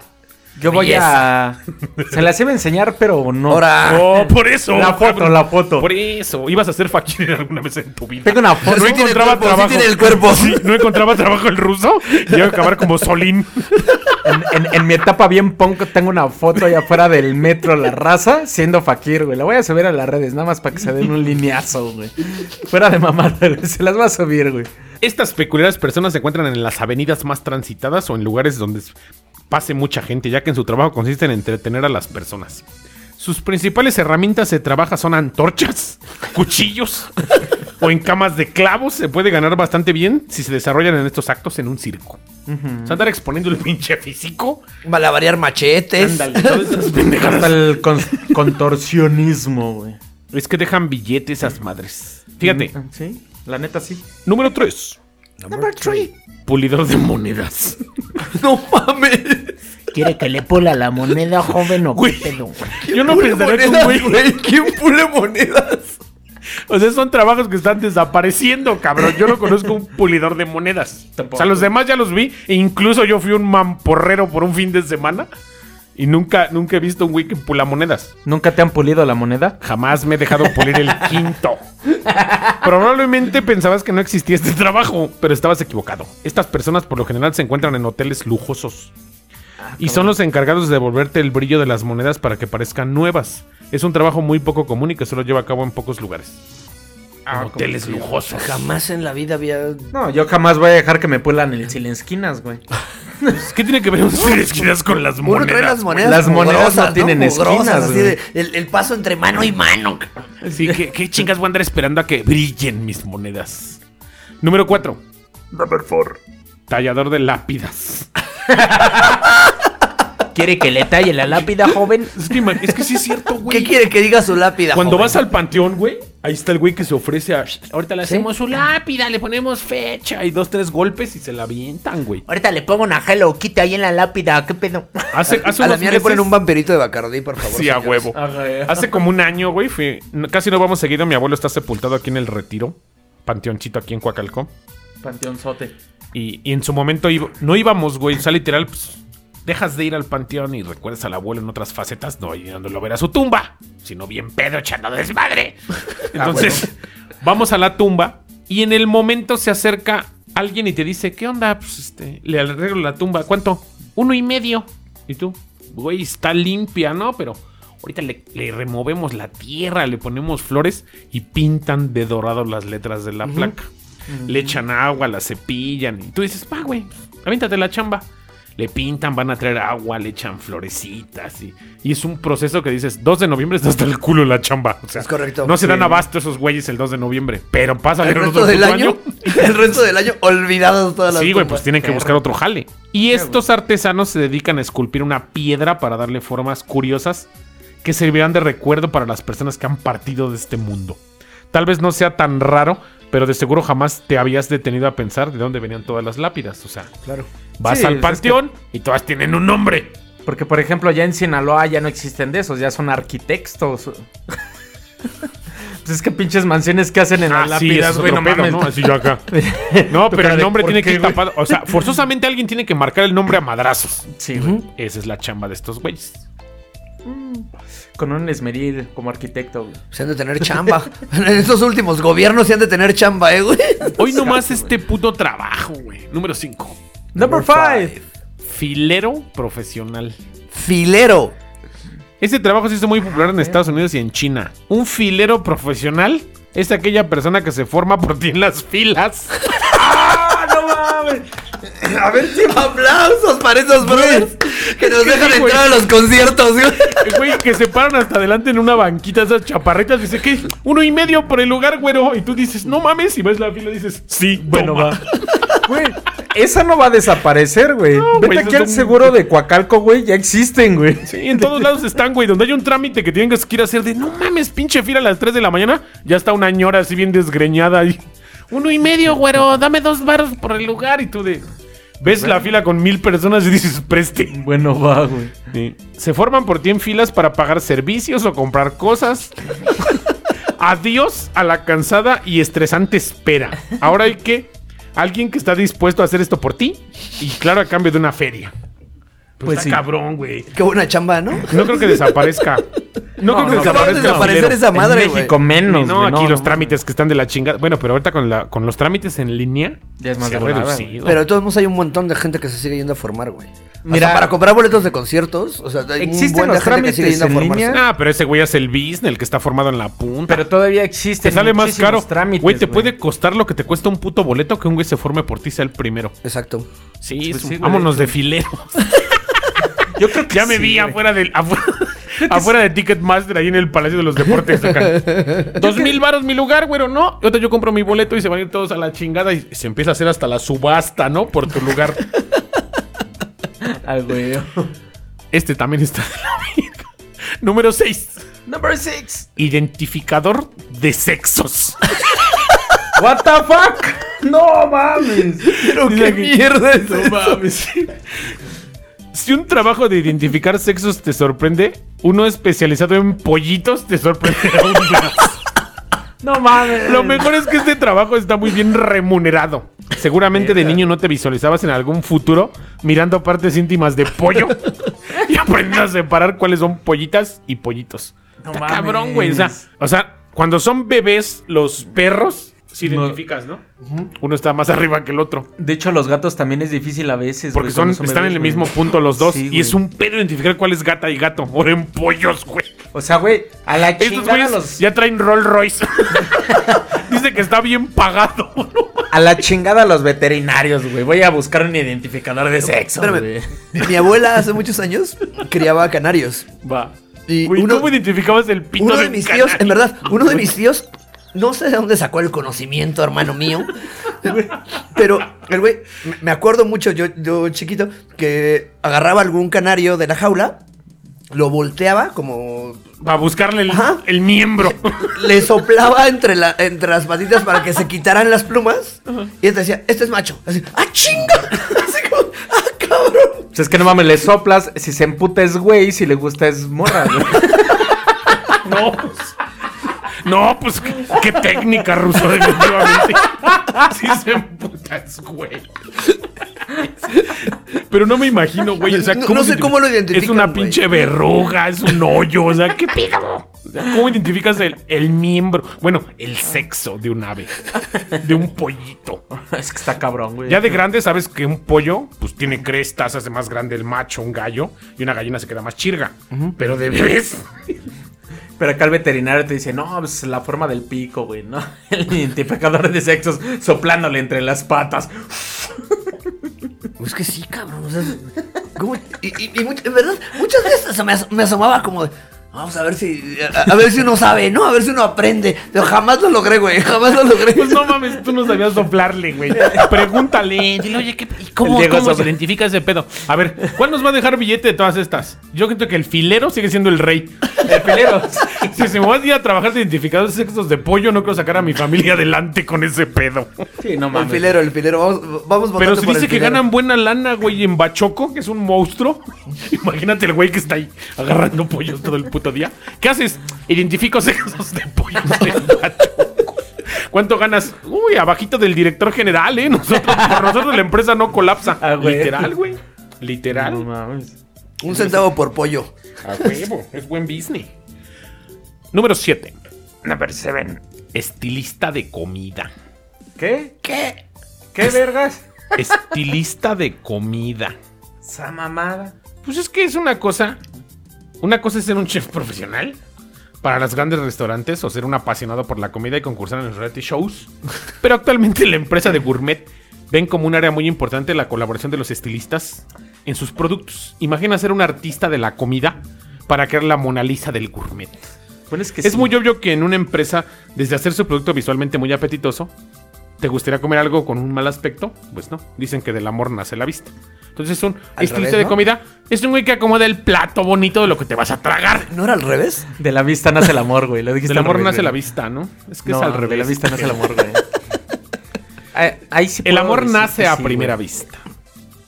Yo voy a. Se las iba a enseñar, pero no. Ahora, Oh, por eso. La foto, cabrón. la foto. Por eso. Ibas a ser fakir alguna vez en tu vida. Tengo una foto. No Sí tiene encontraba cuerpo, sí trabajo. tiene el cuerpo. Sí, no encontraba trabajo el ruso. Y iba a acabar como Solín. En, en- en mi etapa bien punk tengo una foto allá afuera del metro La Raza siendo fakir, güey. La voy a subir a las redes, nada más para que se den un lineazo, güey. Fuera de mamada, güey. Se las va a subir, güey. Estas peculiares personas se encuentran en las avenidas más transitadas o en lugares donde pase mucha gente, ya que en su trabajo consiste en entretener a las personas. Sus principales herramientas de trabajo son antorchas, cuchillos o en camas de clavos. Se puede ganar bastante bien si se desarrollan en estos actos en un circo. O sea, andar exponiendo el pinche físico. malabarear machetes. Ándale, todas esas pendejadas. Hasta el con- contorsionismo, güey. Es que dejan billetes esas madres. Fíjate, Sí, la neta sí. número 3. Number three. Pulidor de monedas. No mames. ¿Quiere que le pula la moneda, joven o qué Güey. pedo, güey? Yo no pensaría que un monedas, güey ¿Quién pule monedas? O sea, son trabajos que están desapareciendo, cabrón. Yo no conozco un pulidor de monedas. O sea, los demás ya los vi. E incluso yo fui un mamporrero por un fin de semana. Y nunca, nunca he visto un güey que pula monedas. ¿Nunca te han pulido la moneda? Jamás me he dejado pulir el quinto. Probablemente pensabas que no existía este trabajo, pero estabas equivocado. Estas personas por lo general se encuentran en hoteles lujosos. y son los encargados de devolverte el brillo de las monedas para que parezcan nuevas. Es un trabajo muy poco común y que solo lleva a cabo en pocos lugares. En hoteles lujosos. Jamás en la vida había. No, yo jamás voy a dejar que me pulan el esquinas, güey. ¿Qué tiene que ver un esquinas con las Uno trae monedas? las monedas. Las monedas no tienen esquinas, así güey. de- el, el paso entre mano y mano. Sí, ¿qué, qué chingas voy a andar esperando a que brillen mis monedas? Número 4. Number 4. Tallador de lápidas. ¿Quiere que le talle la lápida, joven? Es que, man, es que sí es cierto, güey. ¿Qué quiere que diga su lápida? Cuando joven? vas al panteón, güey, ahí está el güey que se ofrece a. Ahorita le ¿Sí? hacemos su lápida, le ponemos fecha y dos, tres golpes y se la avientan, güey. Ahorita le pongo una Hello Kitty ahí en la lápida, ¿qué pedo? Hace, hace A la mía le ponen un vampirito de Bacardí, por favor. Sí, a huevo. Hace como un año, güey, fui. Casi no vamos seguido. Mi abuelo está sepultado aquí en el Retiro. Panteoncito aquí en Coacalco. Panteón sote. Y, y en su momento iba- no íbamos, güey. O sea, literal, pues, dejas de ir al panteón y recuerdas al abuelo en otras facetas, no yéndolo a ver a su tumba, sino bien pedo echando desmadre. Entonces, vamos a la tumba y en el momento se acerca alguien y te dice, ¿qué onda? Pues este, le arreglo la tumba. ¿Cuánto? Uno y medio. Y tú, güey, está limpia, ¿no? Pero ahorita le, le removemos la tierra, le ponemos flores y pintan de dorado las letras de la placa. Le echan agua, la cepillan. Y tú dices, va, güey, aviéntate la chamba. Le pintan, van a traer agua, le echan florecitas. Y, y es un proceso que dices, 2 de noviembre está hasta el culo la chamba. O sea, Es correcto. No se Sí. dan abasto esos güeyes el 2 de noviembre. Pero pasa El resto del año, el resto del año, olvidados todas las Sí, güey, pues tienen que buscar otro jale. Y estos artesanos se dedican a esculpir una piedra para darle formas curiosas que servirán de recuerdo para las personas que han partido de este mundo. Tal vez no sea tan raro, pero de seguro jamás te habías detenido a pensar de dónde venían todas las lápidas. O sea, Claro. Vas Sí, al es panteón y todas tienen un nombre. Porque, por ejemplo, ya en Sinaloa ya no existen de esos, ya son arquitectos. pues es que pinches mansiones que hacen en las Ah, sí, lápidas, eso güey, es no mames. ¿no? Así yo acá. No, pero el nombre ¿por tiene que ir tapado. O sea, forzosamente alguien tiene que marcar el nombre a madrazos. Sí, güey. Esa es la chamba de estos güeyes. Con un esmeril como arquitecto, güey. Se han de tener chamba. en estos últimos gobiernos se han de tener chamba, eh, güey. Hoy nomás este puto trabajo, güey. Número 5. Number five. Filero profesional. Filero. Este trabajo se hizo muy popular en Estados Unidos y en China. Un filero profesional es aquella persona que se forma por ti en las filas. A ver, si aplausos para esos brothers que nos dejan sí, entrar a los conciertos, güey. Güey, que se paran hasta adelante en una banquita, esas chaparritas. Dice que uno y medio por el lugar, güero. Y tú dices, no mames. Y ves la fila y dices, sí, bueno, va. Güey, esa no va a desaparecer, güey. No, Vete güey, aquí al un- seguro de Coacalco, güey, ya existen, güey. Sí, en todos lados están, güey. Donde hay un trámite que tienen que ir a hacer de no mames, pinche fila a las 3 de la mañana. Ya está una ñora así bien desgreñada ahí. Uno y medio, güero. Dame dos baros por el lugar. Y tú de. Ves la fila con mil personas y dices, preste. Bueno, va, güey. Sí. Se forman por ti en filas para pagar servicios o comprar cosas. Adiós a la cansada y estresante espera. Ahora hay que alguien que está dispuesto a hacer esto por ti y claro a cambio de una feria. Pues, Pues está sí. cabrón, güey. Qué buena chamba, ¿no? No creo que desaparezca. No, creo que no, desaparezca. desaparecer esa madre, en. México menos, No, aquí los no, trámites que están de la chingada. Bueno, pero ahorita con, la, con los trámites en línea Ya es más se reducido. Pero de todos modos hay un montón de gente que se sigue yendo a formar, güey. Mira- para comprar boletos de conciertos, o sea, hay un Existen buen de los gente que sigue trámites yendo en línea. Ah, pero ese güey es el business, el que está formado en la punta. Pero todavía existen te sale más caro. trámites, Güey, te puede costar lo que te cuesta un puto boleto que un güey se forme por ti sea el primero. Exacto. Sí, Pues un- vámonos de filero. Yo creo que ya me sí, vi afuera del afuera, afuera de Ticketmaster ahí en el Palacio de los Deportes acá. Dos mil varos mi lugar, güero, no. Y ahorita yo compro mi boleto y se van a ir todos a la chingada y se empieza a hacer hasta la subasta, ¿no? Por tu lugar. Ah, güey. Este también está. Número 6. Number six. Identificador de sexos. What the fuck? No mames. Pero qué mierda es No mames. Si un trabajo de identificar sexos te sorprende, uno especializado en pollitos te sorprenderá aún más. No mames. Lo mejor es que este trabajo está muy bien remunerado. Seguramente de niño no te visualizabas en algún futuro mirando partes íntimas de pollo y aprendiendo a separar cuáles son pollitas y pollitos. No Está mames. cabrón, güey. O sea, o sea, cuando son bebés los perros, si No. identificas, ¿no? Uno está más arriba que el otro. De hecho, los gatos también es difícil a veces. Porque güey, son, cuando están en el güey. mismo punto los dos. Sí, y es un pedo identificar cuál es gata y gato. Ahora en pollos, güey. O sea, güey, a la Estos chingada los... ya traen Rolls Royce. Dice que está bien pagado. A la chingada los veterinarios, güey. Voy a buscar un identificador de sexo, Espérame. güey. Mi abuela hace muchos años criaba canarios. Va. Y Güey, uno, ¿cómo identificabas el pito uno de mis tíos, canario? en verdad, uno de mis tíos, no sé de dónde sacó el conocimiento, hermano mío. Pero el güey, me- acuerdo mucho, yo, yo chiquito, que agarraba algún canario de la jaula, lo volteaba como Va a buscarle el, el miembro. le soplaba entre, la, entre las patitas para que se quitaran las plumas. Y él decía, este es macho. Así, ¡ah, chinga! Así como, ¡ah, cabrón! Pues es que no mames, le soplas. Si se emputa es güey, si le gusta es morra. No, pues. No, pues qué, qué técnica, Ruso, definitivamente. Sí se emputas, güey. Pero no me imagino, güey. O sea, No- no sé cómo lo Es identifican, una güey. pinche verruga, es un hoyo. O sea, ¿qué pedo? O sea, ¿Cómo identificas el, el miembro? Bueno, el sexo de un ave. De un pollito. Es que está cabrón, güey. Ya de grande sabes que un pollo, pues tiene crestas, hace más grande el macho, un gallo, y una gallina se queda más chirga. Pero de bebés. Pero acá el veterinario te dice, no, pues la forma del pico, güey, ¿no? El identificador de sexos soplándole entre las patas. Pues que sí, cabrón. ¿cómo? Y, en verdad, muchas veces me, me asomaba como de, Vamos a ver si. A, a ver si uno sabe, ¿no? A ver si uno aprende. Pero jamás lo logré, güey. Jamás lo logré. Pues no mames, tú no sabías soplarle, güey. Pregúntale, dile, oye, ¿qué, y ¿cómo, El Diego cómo se identifica ese pedo? A ver, ¿cuál nos va a dejar billete de todas estas? Yo creo que el filero sigue siendo el rey. El pelero. Si se me va a ir a trabajar de identificadores sexos de pollo, no quiero sacar a mi familia adelante con ese pedo. Sí, no El mames. filero, el filero. Vamos, vamos Pero si por dice el que filero. ganan buena lana, güey, en Bachoco, que es un monstruo. Imagínate el güey que está ahí agarrando pollos todo el puto día. ¿Qué haces? Identifico sexos de Bachoco. ¿Cuánto ganas? Uy, abajito del director general, ¿eh? Nosotros, por nosotros la empresa no colapsa. Ah, güey. Literal, güey. Literal. No mames. Un centavo por pollo. A huevo, es buen business. Número 7. Number 7. Estilista de comida. ¿Qué? ¿Qué? ¿Qué vergas? Estilista de comida. Esa mamada. Pues es que es una cosa. Una cosa es ser un chef profesional para los grandes restaurantes o ser un apasionado por la comida y concursar en los reality shows. Pero actualmente la empresa de gourmet ven como un área muy importante la colaboración de los estilistas en sus productos. Imagina ser un artista de la comida para crear la Mona Lisa del gourmet. Bueno, es que Es sí. muy obvio que en una empresa, desde hacer su producto visualmente muy apetitoso, ¿te gustaría comer algo con un mal aspecto? Pues no. Dicen que del amor nace la vista. Entonces, un Al estilista revés, de ¿no? comida es un güey que acomoda el plato bonito de lo que te vas a tragar. ¿No era al revés? De la vista nace el amor, güey. Lo dijiste Del amor revés, nace güey. la vista, ¿no? Es que No, es al de revés. la vista nace el amor, güey. Ahí- Ahí sí El amor nace a sí, primera güey. vista.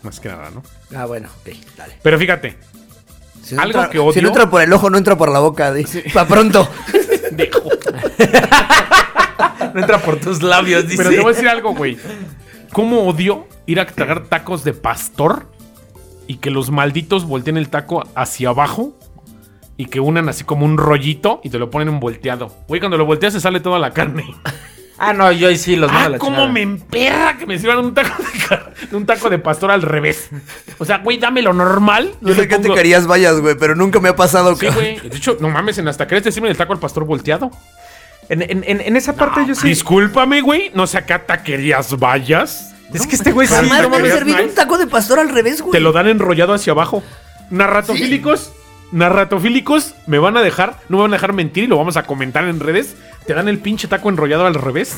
Más que nada, ¿no? Ah, bueno, ok, dale. Pero fíjate, Si no Algo entra- que odio- Si no entra por el ojo, no entra por la boca. Para pronto. dejo. No entra por tus labios, dice. Pero te voy a decir algo, güey. ¿Cómo odio ir a tragar tacos de pastor y que los malditos volteen el taco hacia abajo y que unan así como un rollito y te lo ponen un volteado? Güey, cuando lo volteas se sale toda la carne. Ah, no, yo ahí sí los mando a Ah, la cómo chingada. me emperra que me sirvan un taco de, un taco de pastor al revés. O sea, güey, dame lo normal. Yo sé que te querías vayas, güey, pero nunca me ha pasado. Sí, güey. De hecho, no mames, en las taquerías te sirven el taco al pastor volteado. En, en- en- en esa parte yo sí. Discúlpame, güey. No sé a qué taquerías vayas. Es que este güey sí. Jamás no me han mames, servido nice. un taco de pastor al revés, güey. Te lo dan enrollado hacia abajo. Narratofílicos. Narratofílicos me van a dejar, no me van a dejar mentir y lo vamos a comentar en redes. Te dan el pinche taco enrollado al revés.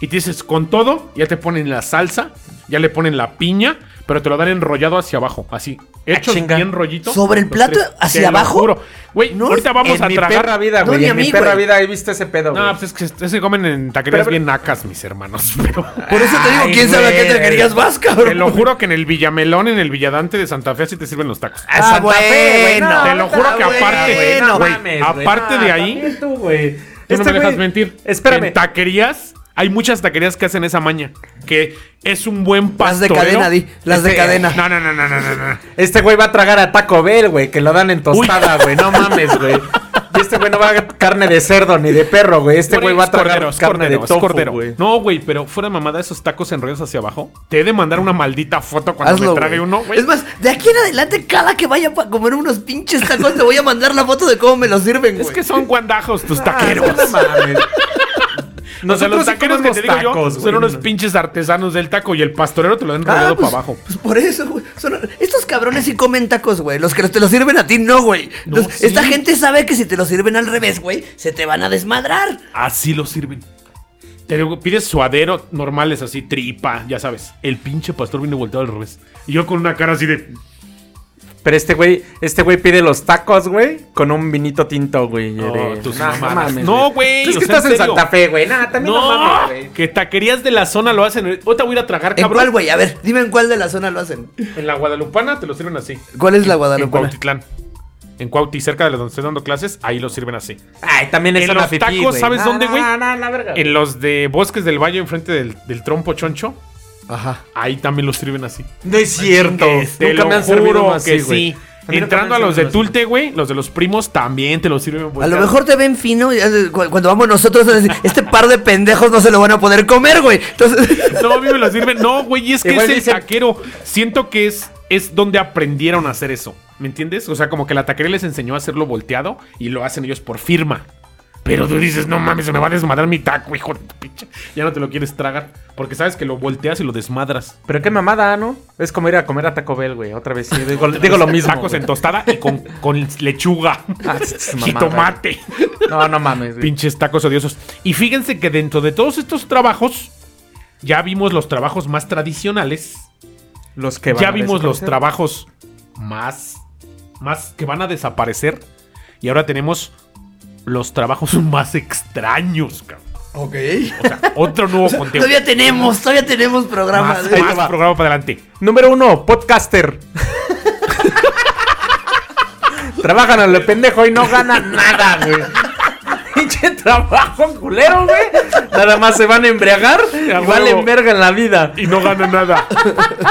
Y te dices, con todo, ya te ponen la salsa, ya le ponen la piña, pero te lo dan enrollado hacia abajo, así. Hechos chinga. bien rollito. ¿Sobre el plato tres. hacia Te lo abajo? juro. Güey, No, ahorita vamos en a mi tragar. perra vida, No, güey. ni a en mi mí, perra güey. vida he visto ese pedo, güey. No, pues es que que comen en taquerías Pero- bien nacas, mis hermanos. Pero Por eso te digo, Ay, ¿quién sabe a qué güey. taquerías vas, cabrón? te lo juro que en el Villamelón, en el Villadante de Santa Fe, sí te sirven los tacos. A Santa Fe, güey. bueno. Te lo juro que Ah, aparte, güey, mames, güey. aparte de ahí, también tú, güey. tú no Este me dejas güey- mentir. Espérame. En taquerías, hay muchas taquerías que hacen esa maña. Que es un buen Las de cadena, di. Las de Este- cadena. No, no, no, no, no, no, no. Este güey va a tragar a Taco Bell, güey, que lo dan en tostada, güey. No mames, güey. Y este güey no va a carne de cerdo ni de perro, güey. Este güey va a tragar carne de tofu, cordero. güey. No, güey, pero fuera de mamada esos tacos enrollados hacia abajo. Te he de mandar una maldita foto cuando Hazlo, me trague güey. uno, güey. Es más, de aquí en adelante, cada que vaya a comer unos pinches tacos, te voy a mandar la foto de cómo me los sirven, güey. Es que son guandajos tus Ah, taqueros. no mames. O sea, los Nosotros taqueros que te digo yo tacos, son güey. unos pinches artesanos del taco y el pastorero te lo dan Ah, enrollado pues, para abajo. Pues por eso, güey. Son- Estos cabrones sí comen tacos, güey. Los que te los sirven a ti, no, güey. No, Entonces, sí. Esta gente sabe que si te los sirven al revés, güey, se te van a desmadrar. Así lo sirven. Te digo, pides suadero normales así, tripa, ya sabes. El pinche pastor viene volteado al revés. Y yo con una cara así de. Pero este güey, este güey pide los tacos, güey, con un vinito tinto, güey. No, de- tus Nah, mamadas. No, güey, Es que estás en en serio. Santa Fe, güey. Nada, también no, mames, güey. que taquerías de la zona lo hacen. Ahorita voy a ir a tragar, ¿En cabrón. cuál, güey? A ver, dime en cuál de la zona lo hacen. En la Guadalupana te lo sirven así. ¿Cuál es la En Guadalupe? Cuautitlán. En Cuauti, cerca de donde estoy dando clases, ahí lo sirven así. Ay, también es En los tacos. ¿sabes No, dónde, no, güey? No, no, la verga. En los de Bosques del Valle, enfrente del, del trompo choncho, Ajá. Ahí también los sirven así. No es cierto. Te Nunca lo me han servido así, que güey. sí. A mí nunca Entrando a los de así. Tulte, güey, los de los primos también te los sirven. A lo mejor te ven fino y cu- cuando vamos nosotros, a decir, este par de pendejos no se lo van a poder comer, güey. Entonces, No, a mí me lo sirven. No, güey, y es que Igual es el dicen- taquero. Siento que es, es donde aprendieron a hacer eso. ¿Me entiendes? O sea, como que la taquería les enseñó a hacerlo volteado y lo hacen ellos por firma. Pero tú dices, no mames, se me va a desmadrar mi taco, hijo de tu pinche. Ya no te lo quieres tragar. Porque sabes que lo volteas y lo desmadras. Pero qué mamada, ¿no? Es como ir a comer a Taco Bell, güey. Otra vez, sí. Digo, digo lo mismo. Tacos güey. en tostada y con, con lechuga. Ah, mamada, jitomate. No, no mames, güey. Pinches tacos odiosos. Y fíjense que dentro de todos estos trabajos, ya vimos los trabajos más tradicionales. Los que van ya a vimos los trabajos más, más que van a desaparecer. Y ahora tenemos los trabajos más extraños, cabrón. ok. O sea, otro nuevo contenido. Todavía tenemos, todavía tenemos programas. Más, más programa para adelante. Número uno, podcaster. Trabajan a lo pendejo y no ganan nada, güey. Pinche trabajo culero, güey. Nada más se van a embriagar y huevo. valen verga en la vida. Y no gana nada.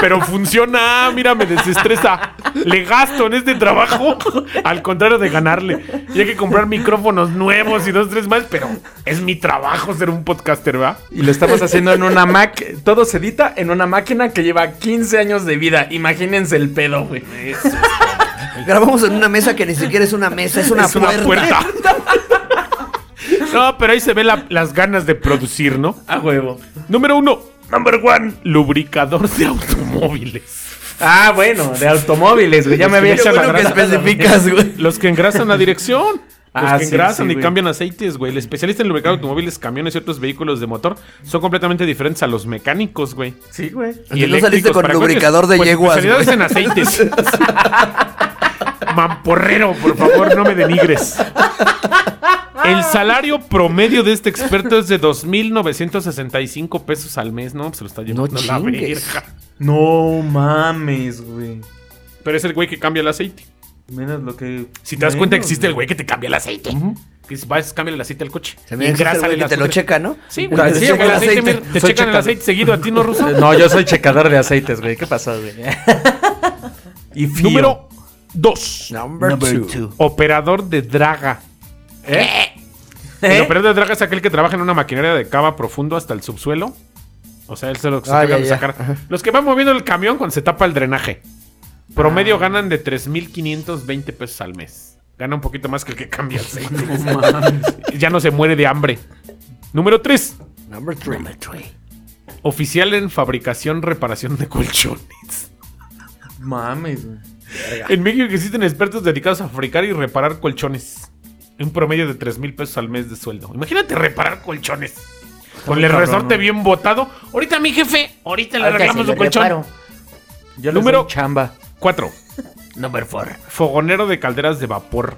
Pero funciona. Mira, me desestresa. Le gasto en este trabajo. Al contrario de ganarle. Y hay que comprar micrófonos nuevos y dos, tres más. Pero es mi trabajo ser un podcaster, ¿va? Y lo estamos haciendo en una Mac. Todo se edita en una máquina que lleva 15 años de vida. Imagínense el pedo, güey. Grabamos en una mesa que ni siquiera es una mesa, es una es una puerta. No, pero ahí se ve la- las ganas de producir, ¿no? A huevo. Número uno. Number one. Lubricador de automóviles. Ah, bueno, de automóviles, güey. Ya me había Qué la bueno que grasa. especificas, güey. Los que engrasan la dirección. Los Ah, que sí, engrasan sí, y güey. cambian aceites, güey. El especialista en lubricar automóviles, camiones y otros vehículos de motor son completamente diferentes a los mecánicos, güey. Sí, güey. Y no saliste con para lubricador coches. de yeguas, especialidades en aceites. Mamporrero, por favor, no me denigres. El salario promedio de este experto es de 2.965 pesos al mes, ¿no? Se lo está llevando No la verga. No mames, güey. Pero es el güey que cambia el aceite. Menos lo que. Si te das cuenta, existe el güey. que te cambia el aceite. Que dices, vas, cambia el aceite al coche. También existe el güey que te lo checa, ¿no? Sí, El güey. Te te checan checa el el te el aceite seguido a ti, ¿no, Ruso? No, yo soy checador de aceites, güey. ¿Qué pasó, güey? y fío. Número 2. Number, two. Operador de draga. ¿Eh? El operador de draga es aquel que trabaja en una maquinaria de cava profundo hasta el subsuelo. O sea, él se lo se Ah, ya, de ya. sacar. Los que van moviendo el camión cuando se tapa el drenaje. Promedio ganan de 3.520 pesos al mes. Gana un poquito más que el que cambia aceite. ya no se muere de hambre. Número 3. Number three. Oficial en fabricación, reparación de colchones. Mames, güey. En México existen expertos dedicados a fabricar y reparar colchones. Un promedio de 3 mil pesos al mes de sueldo. Imagínate reparar colchones. Con el cabrón, resorte ¿no? bien botado. Ahorita mi jefe, ahorita le arreglamos su lo colchón. reparo. Yo Número- Número chamba. 4. Number four. Fogonero de calderas de vapor.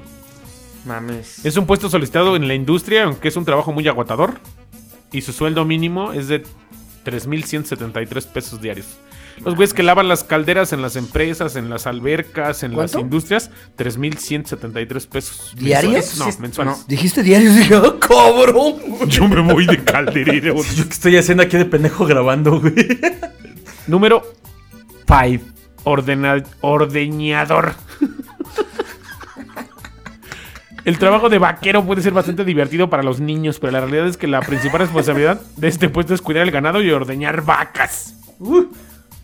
Mames. Es un puesto solicitado en la industria, aunque es un trabajo muy agotador. Y su sueldo mínimo es de 3.173 pesos diarios. Los güeyes que lavan las calderas en las empresas, en las albercas, en las industrias, 3.173 pesos. ¿Diarios? mensuales. No, Sí, mensuales. Dijiste diario y dije, ¡oh, cobro! Yo me voy de calderero. ¿Yo qué estoy haciendo aquí de pendejo grabando, güey? Número Five. ordena- ordeñador. El trabajo de vaquero puede ser bastante divertido para los niños, pero la realidad es que la principal responsabilidad de este puesto es cuidar el ganado y ordeñar vacas. Uh,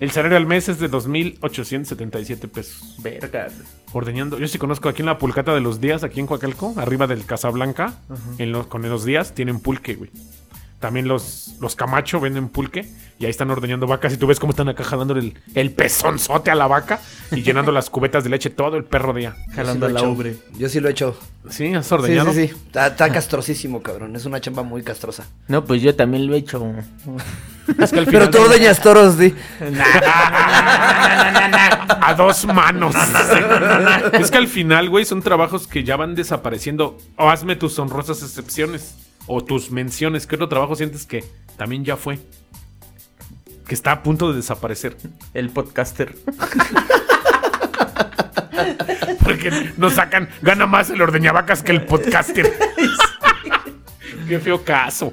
el salario al mes es de 2.877 pesos. Verga. Ordeñando. Yo sí conozco aquí en la pulcata de los días, aquí en Coacalco, arriba del Casablanca, en los, con los días tienen pulque, güey. También los, los Camacho venden pulque y ahí están ordeñando vacas y tú ves cómo están acá jalando el, el pezonzote a la vaca y llenando las cubetas de leche todo el perro día. Jalando Sí la ubre. Yo sí lo he hecho. ¿Sí? ¿Has ordeñado? sí, sí. Está, está castrosísimo, cabrón. Es una chamba muy castrosa. No, pues yo también lo he hecho. Es que al Pero tú ordeñas toros, sí. a dos manos. es que al final, güey, son trabajos que ya van desapareciendo. O hazme tus honrosas excepciones. O tus menciones. ¿Qué otro trabajo sientes que también ya fue? Que está a punto de desaparecer. El podcaster. Porque nos sacan, gana más el ordeñavacas que el podcaster. Qué feo caso.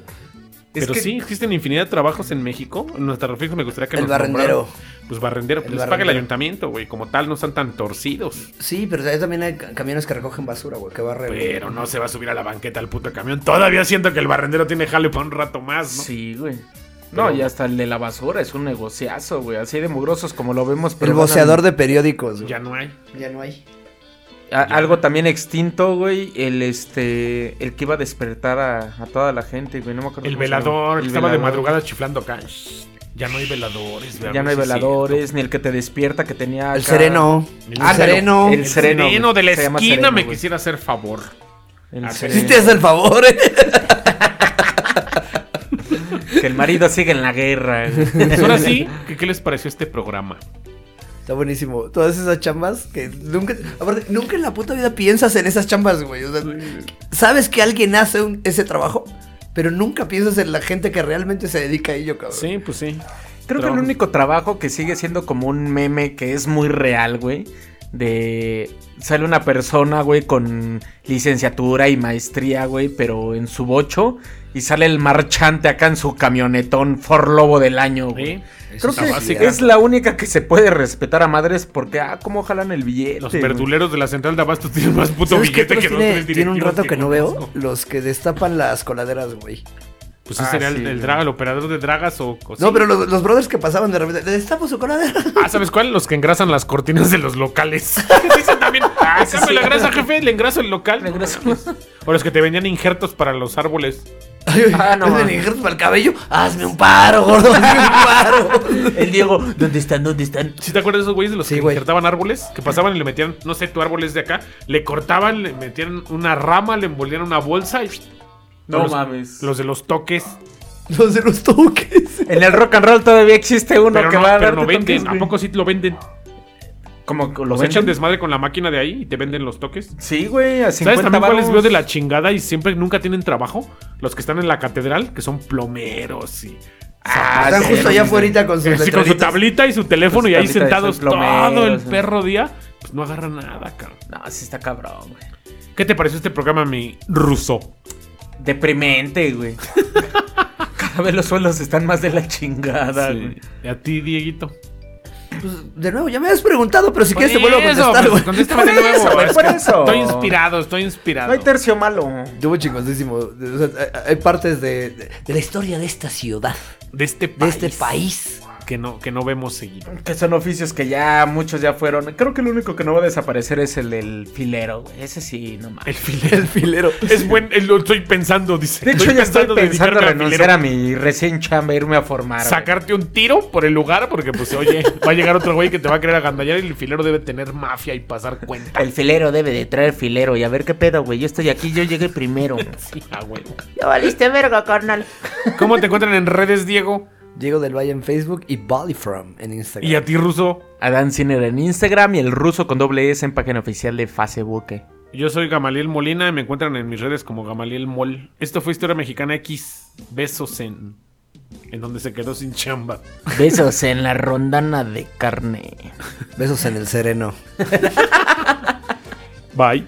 Es Pero que- sí, existen infinidad de trabajos en México. En nuestra reflejo me gustaría que El nos barrendero. Pues barrendero, pues El les paga el barrendero. ayuntamiento, güey. Como tal, no están tan torcidos. Sí, pero también hay ca- camiones que recogen basura, güey, que barren. Pero no se va a subir a la banqueta el puto camión. Todavía siento que el barrendero tiene jale para un rato más, ¿no? Sí, güey. No, y hasta el de la basura es un negociazo, güey. Así de mugrosos como lo vemos. El pero boceador ganan- de periódicos, güey. Ya no hay. Ya no hay. A- algo también extinto, güey. El este. El que iba a despertar a, a toda la gente, güey. No me acuerdo. El velador, El que estaba de madrugada chiflando acá. Ya no hay veladores, Ya no hay sí veladores, ni el que te despierta que tenía. El acá- sereno. El El sereno. el El sereno, sereno, güey. de la esquina sereno, me quisiera hacer favor. El Ah, sereno. Si te hace el favor, eh. Que el marido sigue en la guerra. Pues ahora sí, ¿qué, qué les pareció este programa? Está buenísimo. Todas esas chambas que nunca. Aparte, nunca en la puta vida piensas en esas chambas, güey. O sea, sabes que alguien hace un- ese trabajo, pero nunca piensas en la gente que realmente se dedica a ello, cabrón. Sí, pues sí. Creo que el único trabajo que sigue siendo como un meme que es muy real, güey. De. Sale una persona, güey, con licenciatura y maestría, güey, pero en su bocho. Y sale el marchante acá en su camionetón For Lobo del año, güey. Sí, Creo que básica. es la única que se puede respetar a madres porque, ah, cómo jalan el billete. Los verduleros de la central de Abasto tienen más puto ¿Sabes qué billete que dos tiene, tres tiene un rato que no veo? Los que destapan las coladeras, güey. Pues ese Ah, sería sí, el, el, draga, el operador de dragas o... o No, sí. pero los, los brothers que pasaban de repente, le destapo su coladera. Ah, ¿sabes cuál? Los que engrasan las cortinas de los locales. Dicen también, ah, sí, cámbiame sí. la grasa, jefe, le engraso el local. Le engraso. O los que te vendían injertos para los árboles. Ah, no, ¿Hacen mames. injertos para el cabello? Hazme un paro, gordo, hazme un paro. El Diego, ¿dónde están? ¿Dónde están? ¿Sí te acuerdas de esos güeyes de los Sí, que injertaban árboles? Que pasaban y le metían, no sé, tu árbol es de acá, le cortaban, le metían una rama, le envolvían una bolsa y... No los, mames. Los de los toques. Los de los toques. En el rock and roll todavía existe uno Pero que no, va a pero no venden. toques, ¿A poco sí lo venden? Como Los echan desmadre con la máquina de ahí y te venden los toques. Sí, güey, a 50 ¿Sabes también cuáles veo de la chingada y siempre nunca tienen trabajo? Los que están en la catedral, que son plomeros y... Ah, Están sí, justo allá afuera con sus Sí, con su tablita y su teléfono y ahí sentados todo el perro día. Pues no agarran nada, cabrón. No, sí está cabrón, güey. ¿Qué te pareció este programa, mi ruso? Deprimente, güey. Cada vez los sueldos están más de la chingada, Sí. güey. ¿Y a ti, Dieguito? Pues, de nuevo, ya me habías preguntado, pero si quieres te Por vuelvo a contestar, pues, güey. Por de nuevo. eso, es por. Estoy inspirado, estoy inspirado. No hay tercio malo. Estuvo chingoncísimo. O sea, hay- hay partes de, de- de la historia de esta ciudad, de este de país. este país. Que no, que no vemos seguido. Que son oficios que ya muchos ya fueron. Creo que el único que no va a desaparecer es el del filero, güey. Ese sí, no mames. El filero. El filero. Es buen, lo estoy pensando, dice. De hecho, ya estoy pensando dedicarme al renunciar a mi recién chamba, irme a formar. güey. Sacarte un tiro por el lugar, porque pues oye, va a llegar otro güey que te va a querer agandallar y el filero debe tener mafia y pasar cuenta. El filero debe de traer filero. Y a ver qué pedo, güey. Yo estoy aquí, yo llegué primero. Sí, ah, güey. Ya valiste verga, carnal. ¿Cómo te encuentran en redes, Diego? Diego del Valle en Facebook y From en Instagram. Y a ti, Ruso. Adán Ciner en Instagram y el ruso con doble S en página oficial de Facebook. Yo soy Gamaliel Molina y me encuentran en mis redes como Gamaliel Mol. Esto fue Historia Mexicana X. Besos en. En donde se quedó sin chamba. Besos en la rondana de carne. Besos en el sereno. Bye.